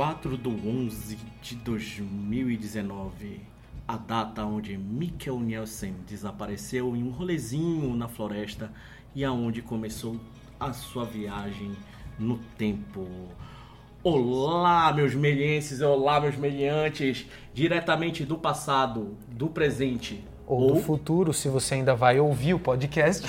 4 do 11 de 2019, a data onde Mikkel Nielsen desapareceu em um rolezinho na floresta e aonde começou a sua viagem no tempo. Olá, meus melienses, olá, meus meliantes, diretamente do passado, do presente ou, ou do futuro, se você ainda vai ouvir o podcast.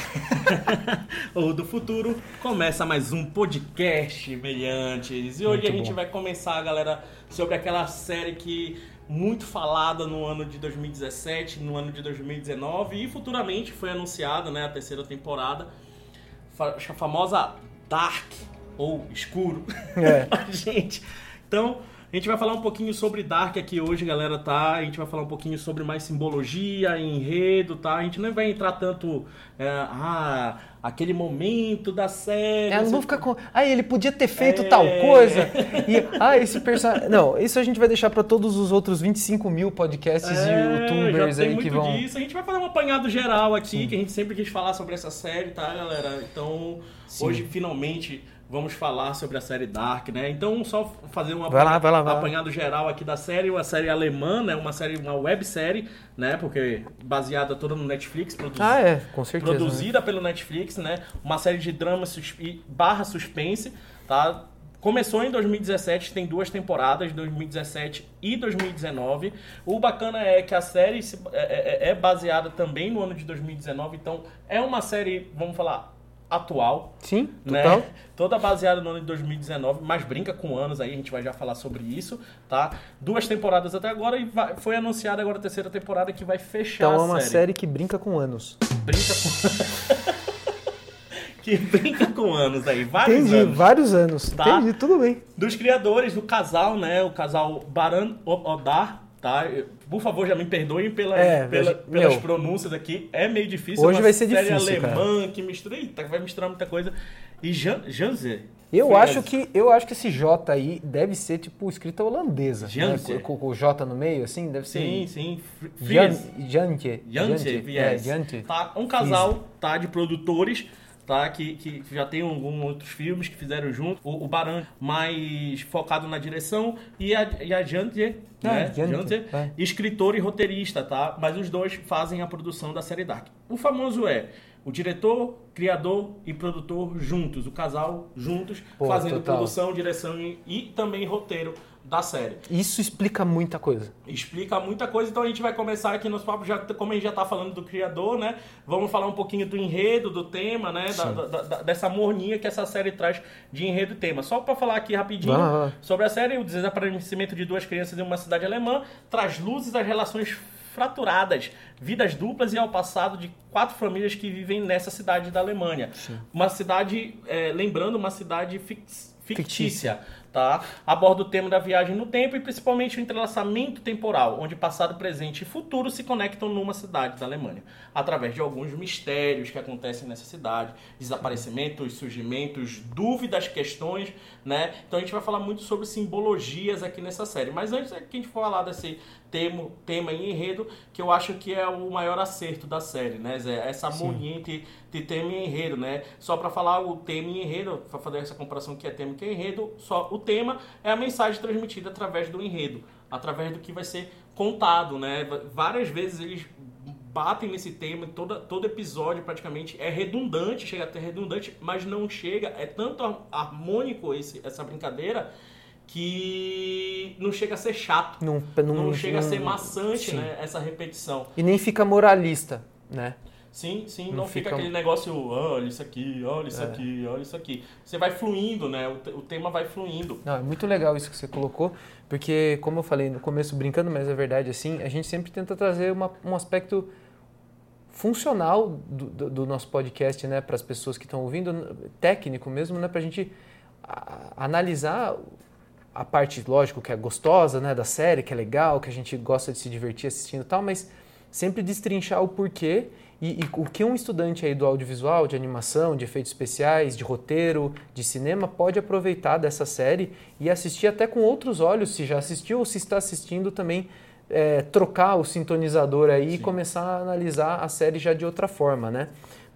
ou do futuro, começa mais um podcast, meliantes. E hoje muito a gente bom. vai começar, galera, sobre aquela série que muito falada no ano de 2017, no ano de 2019 e futuramente foi anunciada, né, a terceira temporada, a famosa Dark ou Escuro. É. gente, então a gente vai falar um pouquinho sobre Dark aqui hoje, galera, tá? A gente vai falar um pouquinho sobre mais simbologia, enredo, tá? A gente não vai entrar tanto. É, ah, aquele momento da série. É, não vou ficar com. Ah, ele podia ter feito é... tal coisa. E, ah, esse personagem. Não, isso a gente vai deixar para todos os outros 25 mil podcasts é, e youtubers aí que vão. Disso. A gente vai fazer um apanhado geral aqui, Sim. que a gente sempre quis falar sobre essa série, tá, galera? Então, Sim. hoje finalmente vamos falar sobre a série Dark, né? Então, só fazer um vai lá, apanhado geral aqui da série, uma série alemã, né? Uma série, uma websérie, né? Porque baseada toda no Netflix, produzida, ah, é, com certeza, produzida né? pelo Netflix, né? Uma série de drama barra suspense, tá? Começou em 2017, tem duas temporadas, 2017 e 2019. O bacana é que a série é, é, é baseada também no ano de 2019, então é uma série, vamos falar, atual. Sim, né? total. Toda baseada no ano de 2019, mas brinca com anos aí, a gente vai já falar sobre isso, tá? Duas temporadas até agora e vai, foi anunciada agora a terceira temporada que vai fechar então, a série. Então é uma série que brinca com anos. Brinca com... que brinca com anos aí, vários Entendi, anos. vários anos. Tá? Entendi, tudo bem. Dos criadores do casal, né? O casal Baran Odar tá? Por favor, já me perdoem pela, é, pela, pelas meu, pronúncias aqui. É meio difícil. Hoje é vai ser difícil, alemã cara. que mistura, eita, vai misturar muita coisa. E Jan, Janzer. Eu acho que eu acho que esse J aí deve ser tipo escrita holandesa, né? com, com, o J no meio assim, deve ser. Sim, sim. Jantje. Jantje, yes. Tá, um casal, tá, de produtores tá? Que, que já tem alguns outros filmes que fizeram junto. O, o Baran mais focado na direção e a, e a Jantier, é, né? Jantier, é. escritor e roteirista, tá? Mas os dois fazem a produção da série Dark. O famoso é o diretor, criador e produtor juntos, o casal juntos, Pô, fazendo total. produção, direção e, e também roteiro da série. Isso explica muita coisa. Explica muita coisa, então a gente vai começar aqui nos papos, já, como a gente já está falando do criador, né? Vamos falar um pouquinho do enredo, do tema, né? Da, da, da, dessa morninha que essa série traz de enredo e tema. Só para falar aqui rapidinho sobre a série, o desaparecimento de duas crianças em uma cidade alemã traz luzes às relações fraturadas, vidas duplas e ao passado de quatro famílias que vivem nessa cidade da Alemanha. Sim. Uma cidade, é, lembrando, uma cidade fictícia. fictícia tá? Aborda o tema da viagem no tempo e principalmente o entrelaçamento temporal, onde passado, presente e futuro se conectam numa cidade da Alemanha, através de alguns mistérios que acontecem nessa cidade, desaparecimentos, surgimentos, dúvidas, questões, né? Então a gente vai falar muito sobre simbologias aqui nessa série. Mas antes que a gente falar desse tema, tema e enredo, que eu acho que é o maior acerto da série, né, Zé? Essa harmonia entre, entre tema e enredo, né? Só para falar o tema e enredo, para fazer essa comparação que é tema e que é enredo, só o tema é a mensagem transmitida através do enredo, através do que vai ser contado, né? Várias vezes eles batem nesse tema, todo, todo episódio praticamente é redundante, chega a ter redundante, mas não chega, é tanto harmônico esse, essa brincadeira que não chega a ser chato, não, não, não chega a ser maçante, né, essa repetição. E nem fica moralista, né? Sim, sim, não, não fica, fica, aquele negócio, olha isso aqui, olha isso é. aqui, olha isso aqui. Você vai fluindo, né? O, o, tema vai fluindo. Não, é muito legal isso que você colocou, porque, como eu falei no começo, brincando, mas é verdade, assim, a gente sempre tenta trazer uma, um aspecto funcional do, do, do nosso podcast, né, para as pessoas que estão ouvindo, técnico mesmo, né, para a gente analisar a parte, lógico, que é gostosa, né, da série, que é legal, que a gente gosta de se divertir assistindo e tal, mas sempre destrinchar o porquê e, e, o que um estudante aí do audiovisual, de animação, de efeitos especiais, de roteiro, de cinema pode aproveitar dessa série e assistir até com outros olhos, se já assistiu ou se está assistindo também, é, trocar o sintonizador aí Sim. e começar a analisar a série já de outra forma, né?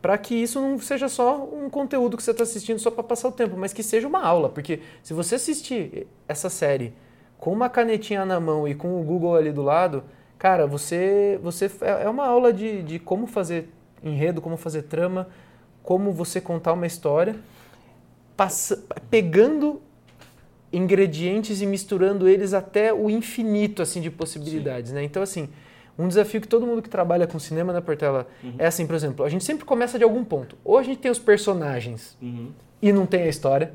Para que isso não seja só um conteúdo que você está assistindo só para passar o tempo, mas que seja uma aula, porque se você assistir essa série com uma canetinha na mão e com o Google ali do lado, cara, você, você é, é uma aula de, de como fazer enredo, como fazer trama, como você contar uma história, passa, pegando ingredientes e misturando eles até o infinito assim de possibilidades, né? Então assim, um desafio que todo mundo que trabalha com cinema na Portela uhum. é assim, por exemplo, a gente sempre começa de algum ponto. Ou a gente tem os personagens uhum. e não tem a história.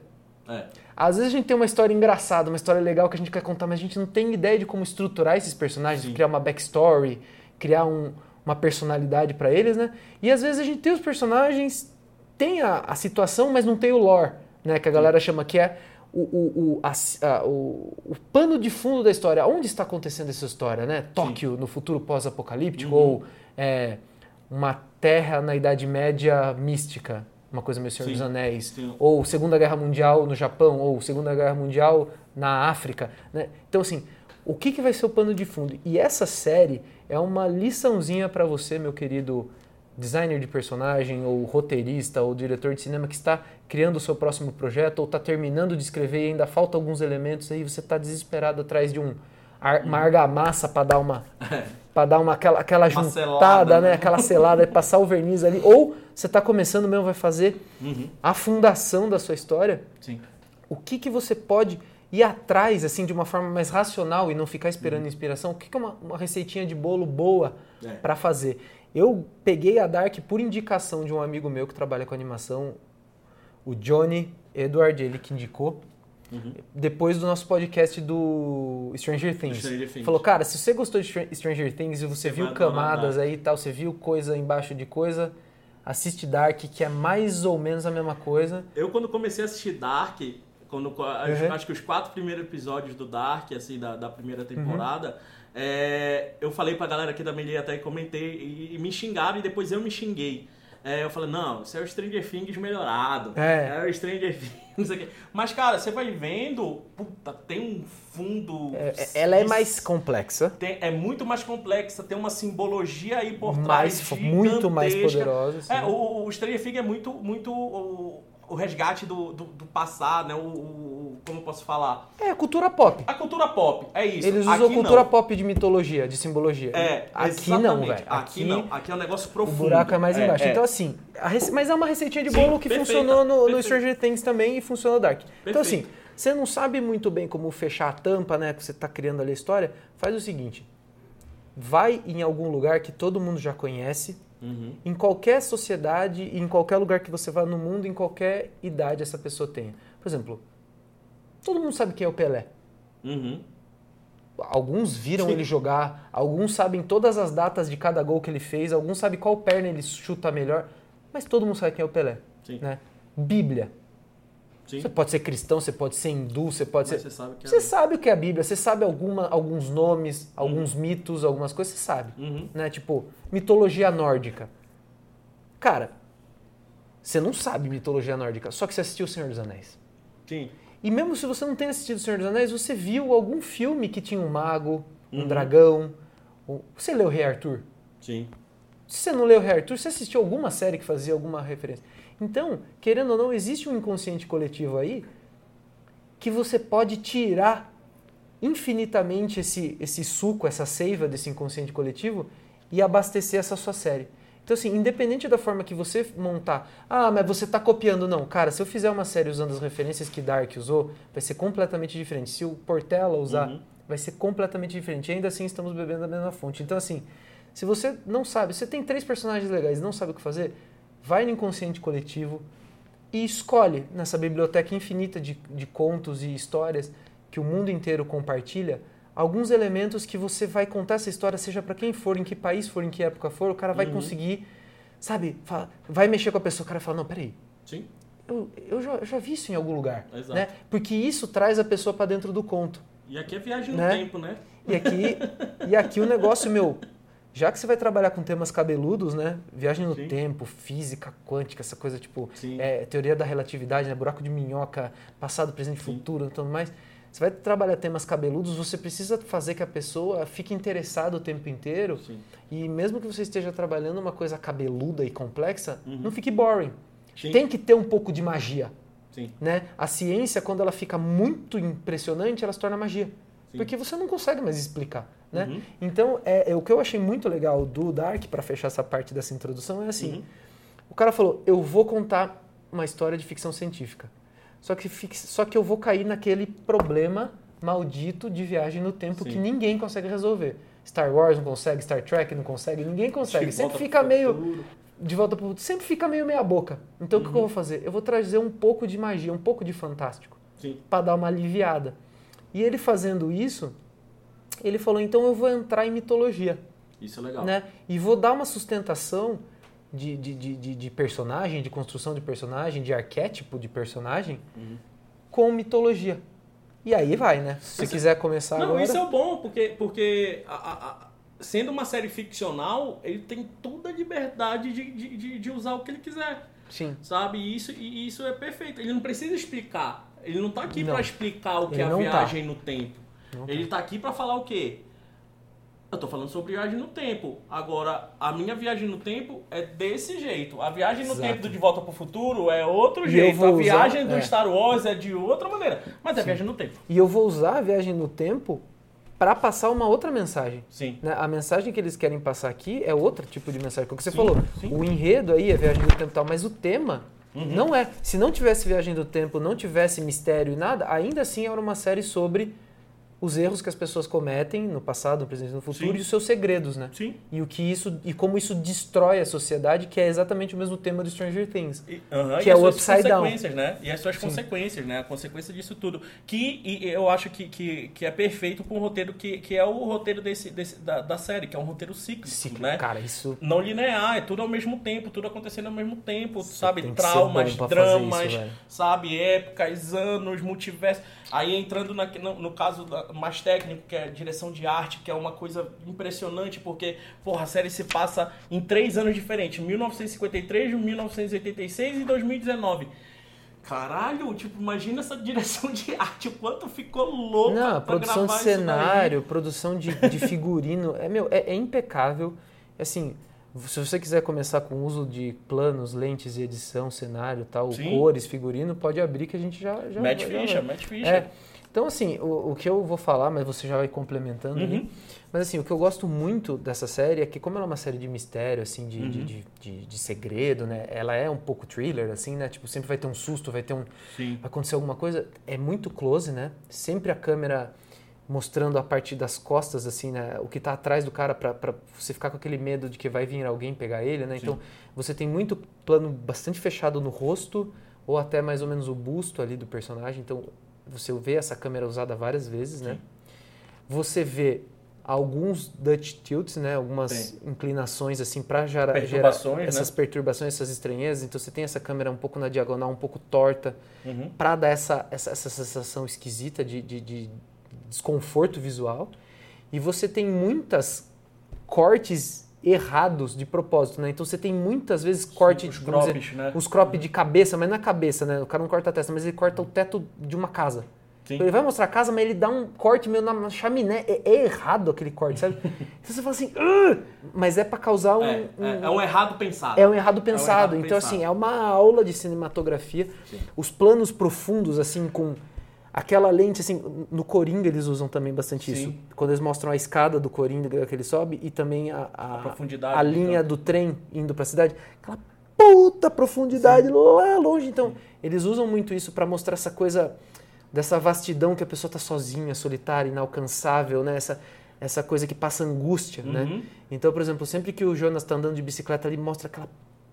É. Às vezes a gente tem uma história engraçada, uma história legal que a gente quer contar, mas a gente não tem ideia de como estruturar esses personagens, Sim. criar uma backstory, criar um, uma personalidade para eles, né? E às vezes a gente tem os personagens, tem a, a situação, mas não tem o lore, né? Que a galera chama que é o, o, o, a, a, o, o, pano de fundo da história. Onde está acontecendo essa história, né? Tóquio, Sim. no futuro pós-apocalíptico, uhum. ou é, uma terra na Idade Média mística, uma coisa meio Senhor Sim. dos Anéis, Sim. ou Segunda Guerra Mundial no Japão, ou Segunda Guerra Mundial na África. Né? Então, assim, o que, que vai ser o pano de fundo? E essa série é uma liçãozinha para você, meu querido designer de personagem, ou roteirista, ou diretor de cinema que está criando o seu próximo projeto, ou está terminando de escrever e ainda falta alguns elementos aí, você está desesperado atrás de um, uma argamassa para dar uma para dar uma aquela, aquela uma juntada, selada, né? né? Aquela selada, passar o verniz ali. Ou você está começando mesmo, vai fazer uhum. a fundação da sua história. Sim. O que, que você pode ir atrás, assim, de uma forma mais racional e não ficar esperando uhum. inspiração? O que, que é uma, uma receitinha de bolo boa é. para fazer? Eu peguei a Dark por indicação de um amigo meu que trabalha com animação, o Johnny Edward, ele que indicou. Uhum. Depois do nosso podcast do Stranger Things. Stranger Things. Falou, cara, se você gostou de Stranger Things e você, você viu camadas aí e tal, você viu coisa embaixo de coisa, assiste Dark, que é mais ou menos a mesma coisa. Eu, quando comecei a assistir Dark, quando, uhum. acho que os quatro primeiros episódios do Dark, assim, da, da primeira temporada, uhum. É, eu falei pra galera aqui da Melia até e comentei, e, e me xingaram e depois eu me xinguei. É, eu falei, não, isso é o Stranger Things melhorado. É. É o Stranger Things aqui. Mas, cara, você vai vendo, puta, tem um fundo. É, é ela é mais complexa. Tem, é muito mais complexa, tem uma simbologia aí por trás. Mais, muito mais poderosa. É, o, o Stranger Things é muito, muito. O, o resgate do, do, do passado, né? O, o, como posso falar? É, a cultura pop. A cultura pop, é isso. Eles usam aqui cultura não. pop de mitologia, de simbologia. É, aqui não, velho. Aqui, aqui, não. Aqui é um negócio profundo. O buraco é mais é, embaixo. É. Então, assim, rece... mas é uma receitinha de bolo Sim, que perfeita, funcionou no, no, Stranger Things também e funcionou no Dark. Então, assim, você não sabe muito bem como fechar a tampa, né? Que você está criando ali a história. Faz o seguinte: vai em algum lugar que todo mundo já conhece Uhum. Em qualquer sociedade, em qualquer lugar que você vá no mundo, em qualquer idade essa pessoa tenha. Por exemplo, todo mundo sabe quem é o Pelé. Uhum. Alguns viram Sim. ele jogar, alguns sabem todas as datas de cada gol que ele fez, alguns sabem qual perna ele chuta melhor, mas todo mundo sabe quem é o Pelé. Sim. Né? Bíblia. Sim. Você pode ser cristão, você pode ser hindu, você pode Mas ser. Você, sabe, que é você sabe o que é a Bíblia, você sabe alguma, alguns nomes, uhum. alguns mitos, algumas coisas, você sabe. Uhum. Né? Tipo, mitologia nórdica. Cara, você não sabe mitologia nórdica, só que você assistiu O Senhor dos Anéis. Sim. E mesmo se você não tenha assistido O Senhor dos Anéis, você viu algum filme que tinha um mago, um uhum. dragão. Você leu Rei Arthur? Sim. Se você não leu Rei Arthur, você assistiu alguma série que fazia alguma referência. Então, querendo ou não, existe um inconsciente coletivo aí que você pode tirar infinitamente esse, esse suco, essa seiva desse inconsciente coletivo e abastecer essa sua série. Então, assim, independente da forma que você montar, ah, mas você está copiando, não. Cara, se eu fizer uma série usando as referências que Dark usou, vai ser completamente diferente. Se o Portela usar, uhum. vai ser completamente diferente. E ainda assim, estamos bebendo da mesma fonte. Então, assim, se você não sabe, você tem três personagens legais e não sabe o que fazer, vai no inconsciente coletivo e escolhe nessa biblioteca infinita de, de contos e histórias que o mundo inteiro compartilha alguns elementos que você vai contar essa história, seja para quem for, em que país for, em que época for, o cara vai uhum. conseguir, sabe, fala, vai mexer com a pessoa, o cara fala, não, peraí. Sim. Eu, eu, já, eu já vi isso em algum lugar. Exato. Né? Porque isso traz a pessoa para dentro do conto. E aqui é viagem no né? tempo, né? E aqui, e aqui o negócio, meu, já que você vai trabalhar com temas cabeludos, né? Viagem no Sim. tempo, física quântica, essa coisa tipo é, teoria da relatividade, né? buraco de minhoca, passado, presente, Sim. futuro, tudo mais. Você vai trabalhar temas cabeludos, você precisa fazer que a pessoa fique interessada o tempo inteiro. Sim. E mesmo que você esteja trabalhando uma coisa cabeluda e complexa, uhum. não fique boring. Tem que ter um pouco de magia. Né? A ciência, quando ela fica muito impressionante, ela se torna magia. Sim. Porque você não consegue mais explicar. Né? Uhum. Então, é, é, o que eu achei muito legal do Dark, para fechar essa parte dessa introdução, é assim: uhum. o cara falou, eu vou contar uma história de ficção científica. Só que, só que eu vou cair naquele problema maldito de viagem no tempo Sim. que ninguém consegue resolver. Star Wars não consegue, Star Trek não consegue, ninguém consegue. sempre fica meio. De volta pro futuro, sempre fica meio meia boca. Então uhum. o que eu vou fazer? Eu vou trazer um pouco de magia, um pouco de fantástico. para dar uma aliviada. E ele fazendo isso, ele falou: então eu vou entrar em mitologia. Isso é legal. Né? E vou dar uma sustentação de, de, de, de personagem, de construção de personagem, de arquétipo de personagem, uhum. com mitologia. E aí vai, né? Se Mas, quiser começar não, agora... isso é bom, porque, porque a, a, a, sendo uma série ficcional, ele tem toda a liberdade de, de, de, de usar o que ele quiser. Sim. Sabe? E isso, e isso é perfeito. Ele não precisa explicar. Ele não está aqui para explicar o que é a tá. viagem tá. no tempo. Não ele está aqui para falar o quê? Eu tô falando sobre viagem no tempo. Agora, a minha viagem no tempo é desse jeito. A viagem no Exato. tempo do De Volta pro Futuro é outro e jeito. A viagem usar, do é. Star Wars é de outra maneira. Mas é viagem no tempo. E eu vou usar a viagem no tempo para passar uma outra mensagem. Sim. Né? A mensagem que eles querem passar aqui é outro tipo de mensagem. Como você sim, falou, sim. o enredo aí é viagem no tempo e tal, mas o tema uhum. não é. Se não tivesse viagem do tempo, não tivesse mistério e nada, ainda assim era uma série sobre os erros que as pessoas cometem no passado, no presente e no futuro Sim. e os seus segredos, né? Sim. E o que isso e como isso destrói a sociedade, que é exatamente o mesmo tema do Stranger Things, e, uh -huh, que é o upside down. Né? E as suas Sim. consequências, né? A consequência disso tudo, que eu acho que, que, que é perfeito com o roteiro que, que é o roteiro desse, desse da, da série, que é um roteiro cíclico, né? Cara, isso não linear, é tudo ao mesmo tempo, tudo acontecendo ao mesmo tempo, Você sabe? Traumas, dramas, isso, sabe? Épocas, anos, multiverso. Aí entrando na, no, no caso mais técnico, que é direção de arte, que é uma coisa impressionante, porque, porra, a série se passa em três anos diferentes: 1953, 1986 e 2019. Caralho, tipo, imagina essa direção de arte, o quanto ficou louco. Não, produção de cenário, produção de, de figurino, é, meu, é, é impecável. Assim, se você quiser começar com o uso de planos, lentes e edição, cenário, tal, Sim. cores, figurino, pode abrir que a gente já já Match ficha, match ficha. É. Então assim, o, o, que eu vou falar, mas você já vai complementando. Uhum. Mas assim, o que eu gosto muito dessa série é que como ela é uma série de mistério, assim, de, uhum. de, de, de, de, segredo, né? Ela é um pouco thriller, assim, né? Tipo, sempre vai ter um susto, vai ter um... Sim. Vai acontecer alguma coisa. É muito close, né? Sempre a câmera mostrando a parte das costas, assim, né? O que está atrás do cara para você ficar com aquele medo de que vai vir alguém pegar ele, né? Sim. Então, você tem muito plano bastante fechado no rosto ou até mais ou menos o busto ali do personagem. Então, você vê essa câmera usada várias vezes, né? Você vê alguns Dutch tilts, né? Algumas inclinações assim para gerar, gerar, essas né? perturbações, essas estranhezas. Então você tem essa câmera um pouco na diagonal, um pouco torta, uhum. para dar essa, essa, essa sensação esquisita de, de, de desconforto visual. E você tem muitas cortes errados de propósito, né? Então você tem muitas vezes corte, Sim, os crops, dizer, né? Os crop de cabeça, mas na cabeça, né? O cara não corta a testa, mas ele corta o teto de uma casa. Sim. Ele vai mostrar a casa, mas ele dá um corte meio na chaminé. É, é errado aquele corte, sabe? então você fala assim, mas é para causar um, é, um, é, é, um errado pensado. É um errado pensado. É um errado então pensado. assim, é uma aula de cinematografia. Sim. Os planos profundos assim com Aquela lente, assim, no Coringa eles usam também bastante Sim. isso. Quando eles mostram a escada do Coringa que ele sobe e também a, a, a profundidade, a linha então. do trem indo para a cidade. Aquela puta profundidade Sim. lá longe. Então, Sim. eles usam muito isso para mostrar essa coisa, dessa vastidão que a pessoa está sozinha, solitária, inalcançável, né? Essa, essa coisa que passa angústia, né? uhum. né? Então, por exemplo, sempre que o Jonas está andando de bicicleta, ele mostra aquela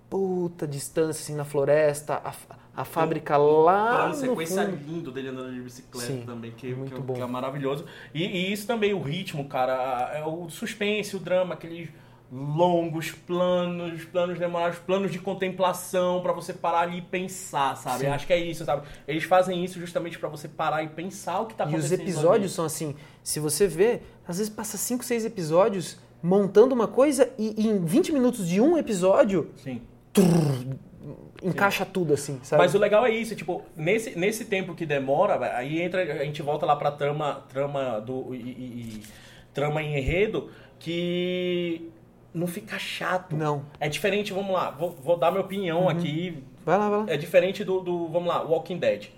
puta distância assim na floresta, a, a fábrica um, lá um no sequência fundo. lindo dele andando de bicicleta Sim, também, que, muito que, bom. que é maravilhoso. E, e, isso também, o ritmo, cara, é o suspense, o drama, aqueles longos planos, planos demorados, planos de contemplação para você parar ali e pensar, sabe? Sim. Acho que é isso, sabe? Eles fazem isso justamente para você parar e pensar o que tá acontecendo. E os episódios são assim, se você vê, às vezes passa 5, 6 episódios montando uma coisa e, e em 20 minutos de um episódio, Sim encaixa Sim. tudo assim, sabe? Mas o legal é isso, tipo, nesse, nesse tempo que demora, aí entra, a gente volta lá pra trama, trama do e, e, trama em enredo que não fica chato. Não. É diferente, vamos lá, vou, vou dar minha opinião uhum. aqui. Vai lá, vai lá. É diferente do, do, vamos lá, Walking Dead.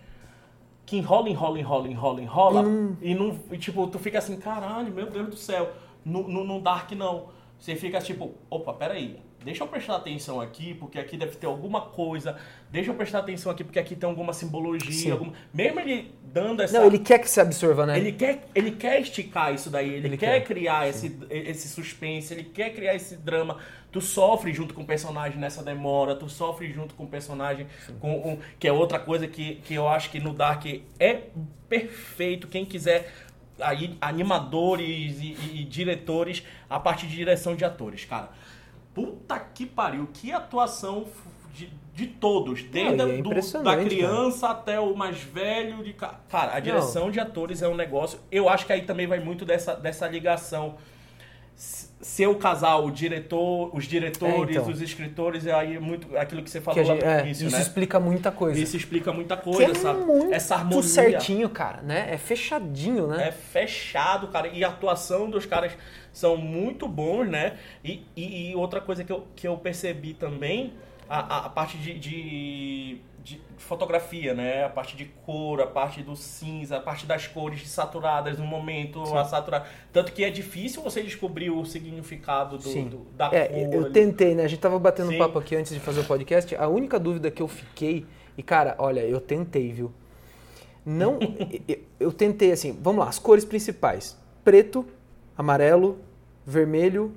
que enrola, enrola, enrola, enrola, enrola, hum. e, não, e tipo, tu fica assim, caralho, meu Deus do céu, no, no, no Dark não. Você fica tipo, opa, peraí, deixa eu prestar atenção aqui, porque aqui deve ter alguma coisa, deixa eu prestar atenção aqui, porque aqui tem alguma simbologia, alguma... mesmo ele dando essa... Não, ele quer que se absorva, né? Ele quer, ele quer esticar isso daí, ele, ele quer, quer, criar esse, esse suspense, ele quer criar esse drama. Tu sofre junto com o personagem nessa demora, tu sofre junto com o personagem, com, com, que é outra coisa que, que eu acho que no Dark é perfeito, quem quiser aí animadores e, e, e, diretores a partir de direção de atores, cara. Puta que pariu, que atuação de, de todos, desde é do, da criança cara. até o mais velho. De, cara, a direção Não. de atores é um negócio. Eu acho que aí também vai muito dessa, dessa ligação ser o casal, o diretor, os diretores, é, então. os escritores, é aí muito aquilo que você falou que gente, lá no início, Isso né? explica muita coisa. Isso explica muita coisa, é sabe? Muito Essa harmonia. certinho, cara, né? É fechadinho, né? É fechado, cara. E a atuação dos caras são muito bons, né? E, e, e outra coisa que eu, que eu percebi também, a, a parte de, de de fotografia, né? A parte de cor, a parte do cinza, a parte das cores saturadas no momento, Sim. a saturada. Tanto que é difícil você descobrir o significado do, do da é, cor. Eu ali. tentei, né? A gente tava batendo Sim. papo aqui antes de fazer o podcast. A única dúvida que eu fiquei, e cara, olha, eu tentei, viu? Não. eu tentei assim, vamos lá, as cores principais: preto, amarelo, vermelho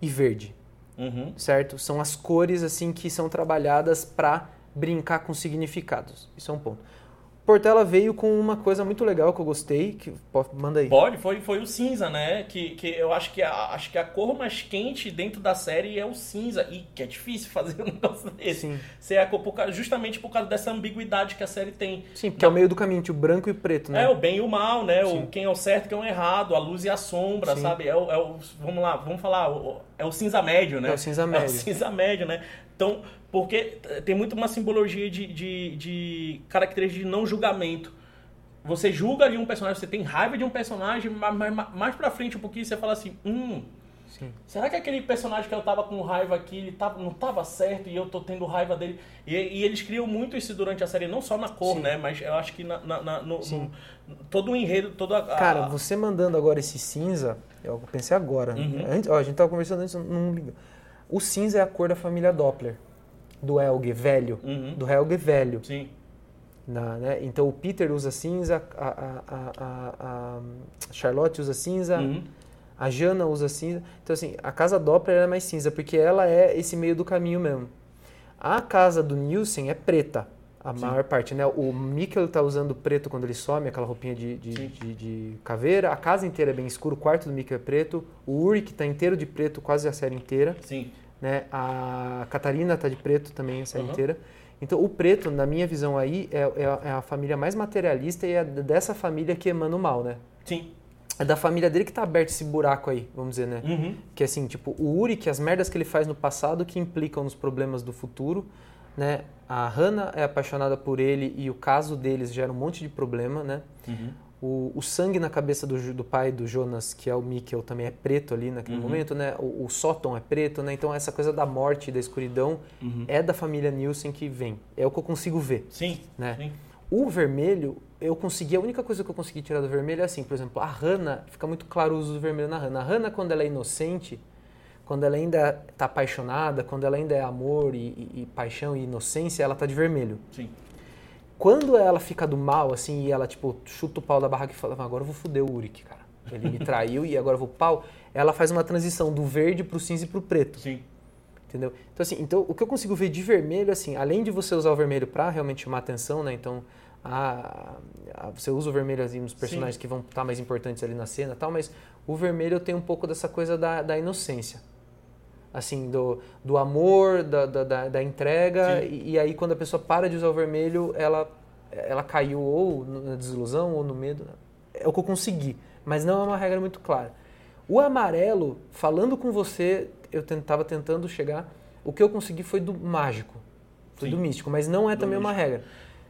e verde. Uhum. Certo? São as cores assim que são trabalhadas para brincar com significados. Isso é um ponto. Portela veio com uma coisa muito legal que eu gostei, que manda aí. Pode, foi, foi o cinza, né? Que, que eu acho que, a, acho que a cor mais quente dentro da série é o cinza. E que é difícil fazer um negócio desse. Sim. Ser a cor, justamente por causa dessa ambiguidade que a série tem. Sim, porque é o meio do caminho, o branco e o preto, né? É, o bem e o mal, né? O, quem é o certo, quem é o errado, a luz e a sombra, Sim. sabe? É o, é o, vamos lá, vamos falar, é o cinza médio, né? É o cinza médio. É o cinza médio, né? Então, porque tem muito uma simbologia de, de, de características de não julgamento. Você julga ali um personagem, você tem raiva de um personagem, mas mais, mais pra frente um pouquinho você fala assim, hum, Sim. será que aquele personagem que eu tava com raiva aqui, ele tava, não tava certo e eu tô tendo raiva dele? E, e eles criam muito isso durante a série, não só na cor, Sim. né? Mas eu acho que na, na, na no, no, todo o enredo, toda a... Cara, você mandando agora esse cinza, eu pensei agora. Uhum. Antes, ó, a gente tava conversando antes, não liga. O cinza é a cor da família Doppler do Helge velho, uhum. do Helge velho. Sim. Na, né? Então o Peter usa cinza, a, a, a, a Charlotte usa cinza, uhum. a Jana usa cinza. Então assim, a casa Doppler é mais cinza, porque ela é esse meio do caminho mesmo. A casa do Nielsen é preta, a Sim. maior parte, né? O Mikkel está usando preto quando ele some, aquela roupinha de, de, de, de, caveira. A casa inteira é bem escura, o quarto do Mikkel é preto. O Uric está inteiro de preto quase a série inteira. Sim. Né? A Catarina tá de preto também a série uhum. inteira. Então, o preto, na minha visão aí, é, é, é, a família mais materialista e é dessa família que emana o mal, né? Sim. É da família dele que tá aberto esse buraco aí, vamos dizer, né? Uhum. Que assim, tipo, o Uri, que as merdas que ele faz no passado que implicam nos problemas do futuro, né? A Hannah é apaixonada por ele e o caso deles gera um monte de problema, né? Uhum. O, o, sangue na cabeça do, do, pai do Jonas, que é o Mikkel, também é preto ali naquele uhum. momento, né? O, o Sóton é preto, né? Então essa coisa da morte e da escuridão uhum. é da família Nielsen que vem. É o que eu consigo ver. Sim. Né? Sim. O vermelho, eu consegui, a única coisa que eu consegui tirar do vermelho é assim, por exemplo, a Hannah, fica muito claro o uso do vermelho na Hannah. A Hannah, quando ela é inocente, quando ela ainda está apaixonada, quando ela ainda é amor e, e, e paixão e inocência, ela está de vermelho. Sim. Quando ela fica do mal, assim, e ela, tipo, chuta o pau da barraca e fala, agora eu vou foder o Uric, cara. Ele me traiu e agora eu vou pau. Ela faz uma transição do verde pro cinza e pro preto. Sim. Entendeu? Então, assim, então, o que eu consigo ver de vermelho, assim, além de você usar o vermelho pra realmente chamar atenção, né? Então, a, a, você usa o vermelho assim, nos personagens Sim. que vão estar tá mais importantes ali na cena tal, mas o vermelho tem um pouco dessa coisa da, da inocência assim, do, do amor, da, da, da entrega, e, e, aí quando a pessoa para de usar o vermelho, ela, ela caiu ou na desilusão ou no medo. É o que eu consegui, mas não é uma regra muito clara. O amarelo, falando com você, eu estava tentando chegar, o que eu consegui foi do mágico, foi Sim. do místico, mas não é do também místico. uma regra.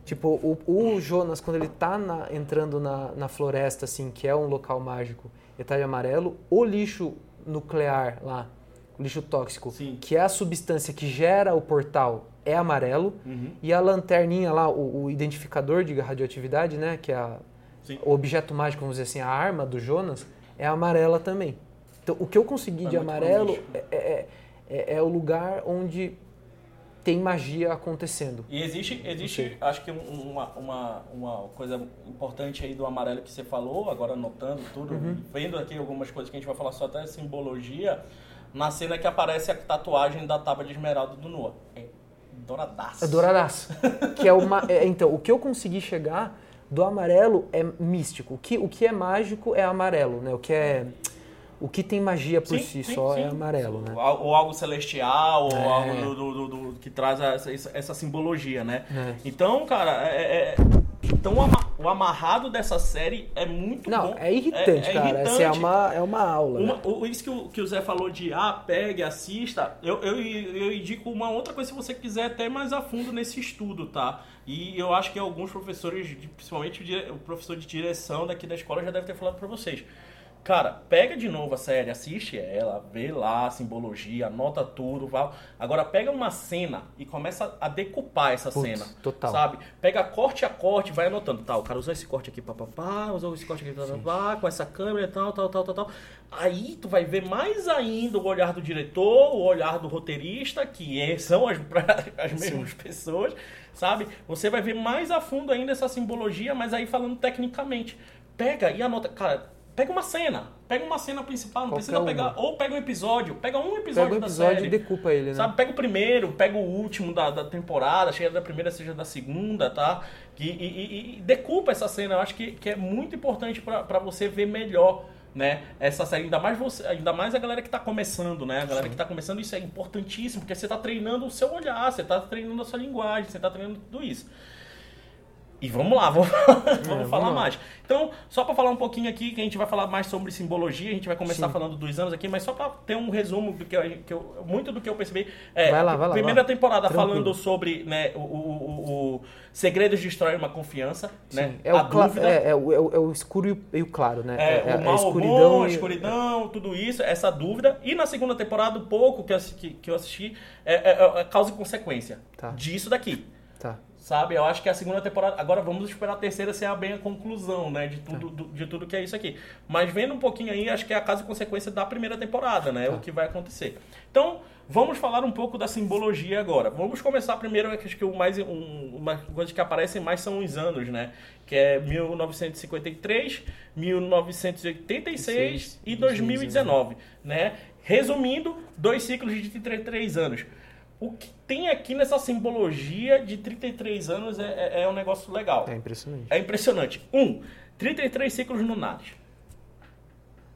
Tipo, o, o, Jonas, quando ele está entrando na, na floresta, assim, que é um local mágico, ele tá de amarelo, o lixo nuclear lá, lixo tóxico, Sim. que é a substância que gera o portal, é amarelo Uhum. e a lanterninha lá, o, o identificador de radioatividade, né, que é a- o objeto mágico, vamos dizer assim, a arma do Jonas, é amarela também. Então, o que eu consegui É de amarelo promíscuo. é, é- é- é o lugar onde tem magia acontecendo. E existe, existe acho que um- uma, uma, uma coisa importante aí do amarelo que você falou, agora anotando tudo, Uhum. vendo aqui algumas coisas que a gente vai falar só até simbologia, na cena que aparece a tatuagem da tábua de esmeralda do Noah. É douradaço. É douradaço. que é uma, é, então, o que eu consegui chegar do amarelo é místico. O que, o que é mágico é amarelo, né? O que é o que tem magia por Sim, si sim, só sim. é amarelo, né? Ou algo celestial, ou É. algo do, do- do- que traz essa, essa- essa simbologia, né? É. Então, cara, é, é- então o ama- o amarrado dessa série é muito Não, bom. é irritante, É- é cara. Essa é irritante. uma, é uma aula. Uma- né? o- isso que o, que o Zé falou de ah, pegue, assista, eu, eu, eu indico uma outra coisa se você quiser até mais a fundo nesse estudo, tá? E eu acho que alguns professores, principalmente o, o professor de direção daqui da escola, já deve ter falado pra vocês. Cara, pega de novo a série, assiste ela, vê lá a simbologia, anota tudo, vai. Agora pega uma cena e começa a decupar essa Putz, cena. total. Sabe? Pega corte a corte, vai anotando. Tá, o cara usou esse corte aqui, papapá, usou esse corte aqui, papapá, com essa câmera e tal, tal, tal, tal, tal. Aí tu vai ver mais ainda o olhar do diretor, o olhar do roteirista, que é- são as, as mesmas pessoas, sabe? Você vai ver mais a fundo ainda essa simbologia, mas aí falando tecnicamente. Pega e anota. Cara, pega uma cena. Pega uma cena principal, não Qualquer precisa uma. pegar. Ou pega um episódio, pega um episódio, Pega o da episódio série. e decupa ele, né? Sabe, pega o primeiro, pega o último da, da temporada, seja da primeira, seja da segunda, tá? E, e- e- decupa essa cena. Eu acho que, que é muito importante pra pra você ver melhor, né? Essa série, ainda mais você, ainda mais a galera que tá começando, né? A galera que tá começando, isso é importantíssimo, porque você tá treinando o seu olhar, você tá treinando a sua linguagem, você tá treinando tudo isso. E vamos lá, vamos, vamos vamos falar lá. mais. Então, só para falar um pouquinho aqui, que a gente vai falar mais sobre simbologia, a gente vai começar Sim. falando dos anos aqui, mas só para ter um resumo do que eu, que eu- muito do que eu percebi. É, Vai lá, vai lá, primeira vai. temporada Tranquilo. falando sobre né, o, o, o- Segredos destrói uma confiança, né? Sim. É, a o dúvida. é, é o, é o- é o escuro e o- claro, né? É, a o mal, o escuridão bom, a e- escuridão, tudo isso, essa dúvida. E na segunda temporada, o pouco que eu, que, que eu assisti é, é- é causa e consequência Tá. disso daqui. Tá. Sabe? Eu acho que a segunda temporada. Agora vamos esperar a terceira ser a bem a conclusão, né? De tudo, do- de tudo que é isso aqui. Mas vendo um pouquinho aí, acho que é a causa e consequência da primeira temporada, né? O que vai acontecer. Então, vamos falar um pouco da simbologia agora. Vamos começar primeiro, acho que o mais. Um, uma coisa que aparecem mais são os anos, né? Que é 1953, 1986 e 2019, né? Resumindo, dois ciclos de 33 anos. O que tem aqui nessa simbologia de 33 anos é, é, é um negócio legal. É impressionante. É impressionante. Um, 33 ciclos lunares.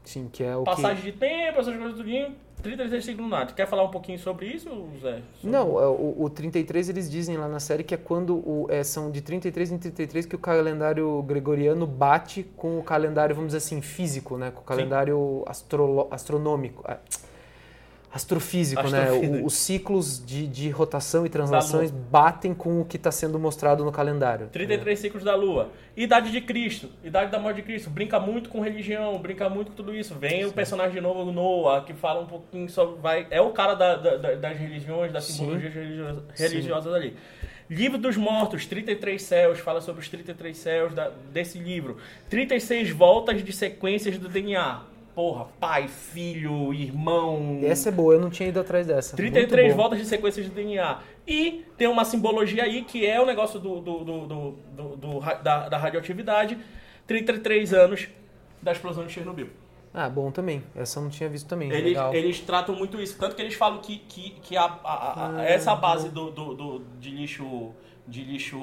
Sim, que é o Passagem que... de tempo, essas coisas tudinho. 33 ciclos lunares. Quer falar um pouquinho sobre isso, Zé? Sobre- Não, é, o, o 33 eles dizem lá na série que é quando o, é, são de 33 em 33 que o calendário gregoriano bate com o calendário, vamos dizer assim, físico, né? Com o calendário astrolo- astronômico. ah, Astrofísico, né? Astrofísico. O- os ciclos de, de rotação e translações batem com o que está sendo mostrado no calendário. 33 ciclos da Lua. Idade de Cristo. Idade da morte de Cristo. Brinca muito com religião, brinca muito com tudo isso. Vem o personagem de novo, Noah, que fala um pouquinho sobre. Vai, é o cara da- da- da- das religiões, das Sim. simbologias religio- religiosas ali. Livro dos Mortos, 33 céus, fala sobre os 33 céus da- desse livro. 36 voltas de sequências do DNA. Porra, pai, filho, irmão. Essa é boa, eu não tinha ido atrás dessa. 33 Muito boa. voltas de sequências de DNA. E tem uma simbologia aí que é o negócio do, do- do- do- da, da radioatividade. 33 anos da explosão de Chernobyl. Ah, bom também. Essa eu não tinha visto também. Eles, eles tratam muito isso. Tanto que eles falam que, que, que a, a- a- Ah, essa base do, do- do- de lixo. De lixo.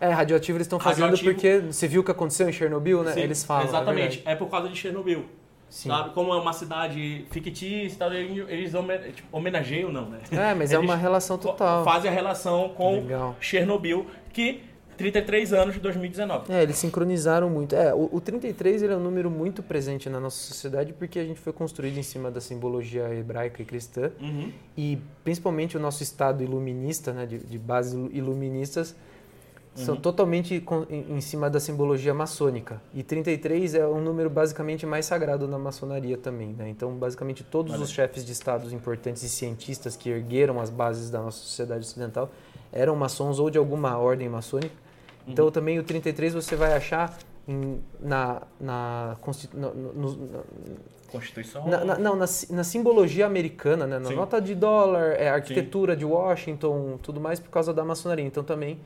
É, radioativo eles estão fazendo porque você viu o que aconteceu em Chernobyl, né? Sim, eles falam. é Exatamente. verdade. É, por causa de Chernobyl. Sim. Sabe? Como é uma cidade fictícia tal, eles tipo, homenageiam, não, né? É, mas é uma relação total. Fazem a relação com Legal. Chernobyl, que 33 anos de 2019. É, eles sincronizaram muito. É, o, o 33 ele é um número muito presente na nossa sociedade porque a gente foi construído em cima da simbologia hebraica e cristã. Uhum. E principalmente o nosso estado iluminista, né, de, de bases iluministas, são totalmente com- em cima da simbologia maçônica. E 33 é um número basicamente mais sagrado na maçonaria também. Né? Então, basicamente, todos Olha. os chefes de estados importantes e cientistas que ergueram as bases da nossa sociedade ocidental eram maçons ou de alguma ordem maçônica. Então, também o 33 você vai achar em- na, na, no- Constituição. na, na- não, na, na simbologia americana, né? na Sim. nota de dólar, é, arquitetura de Washington, tudo mais por causa da maçonaria. Então também,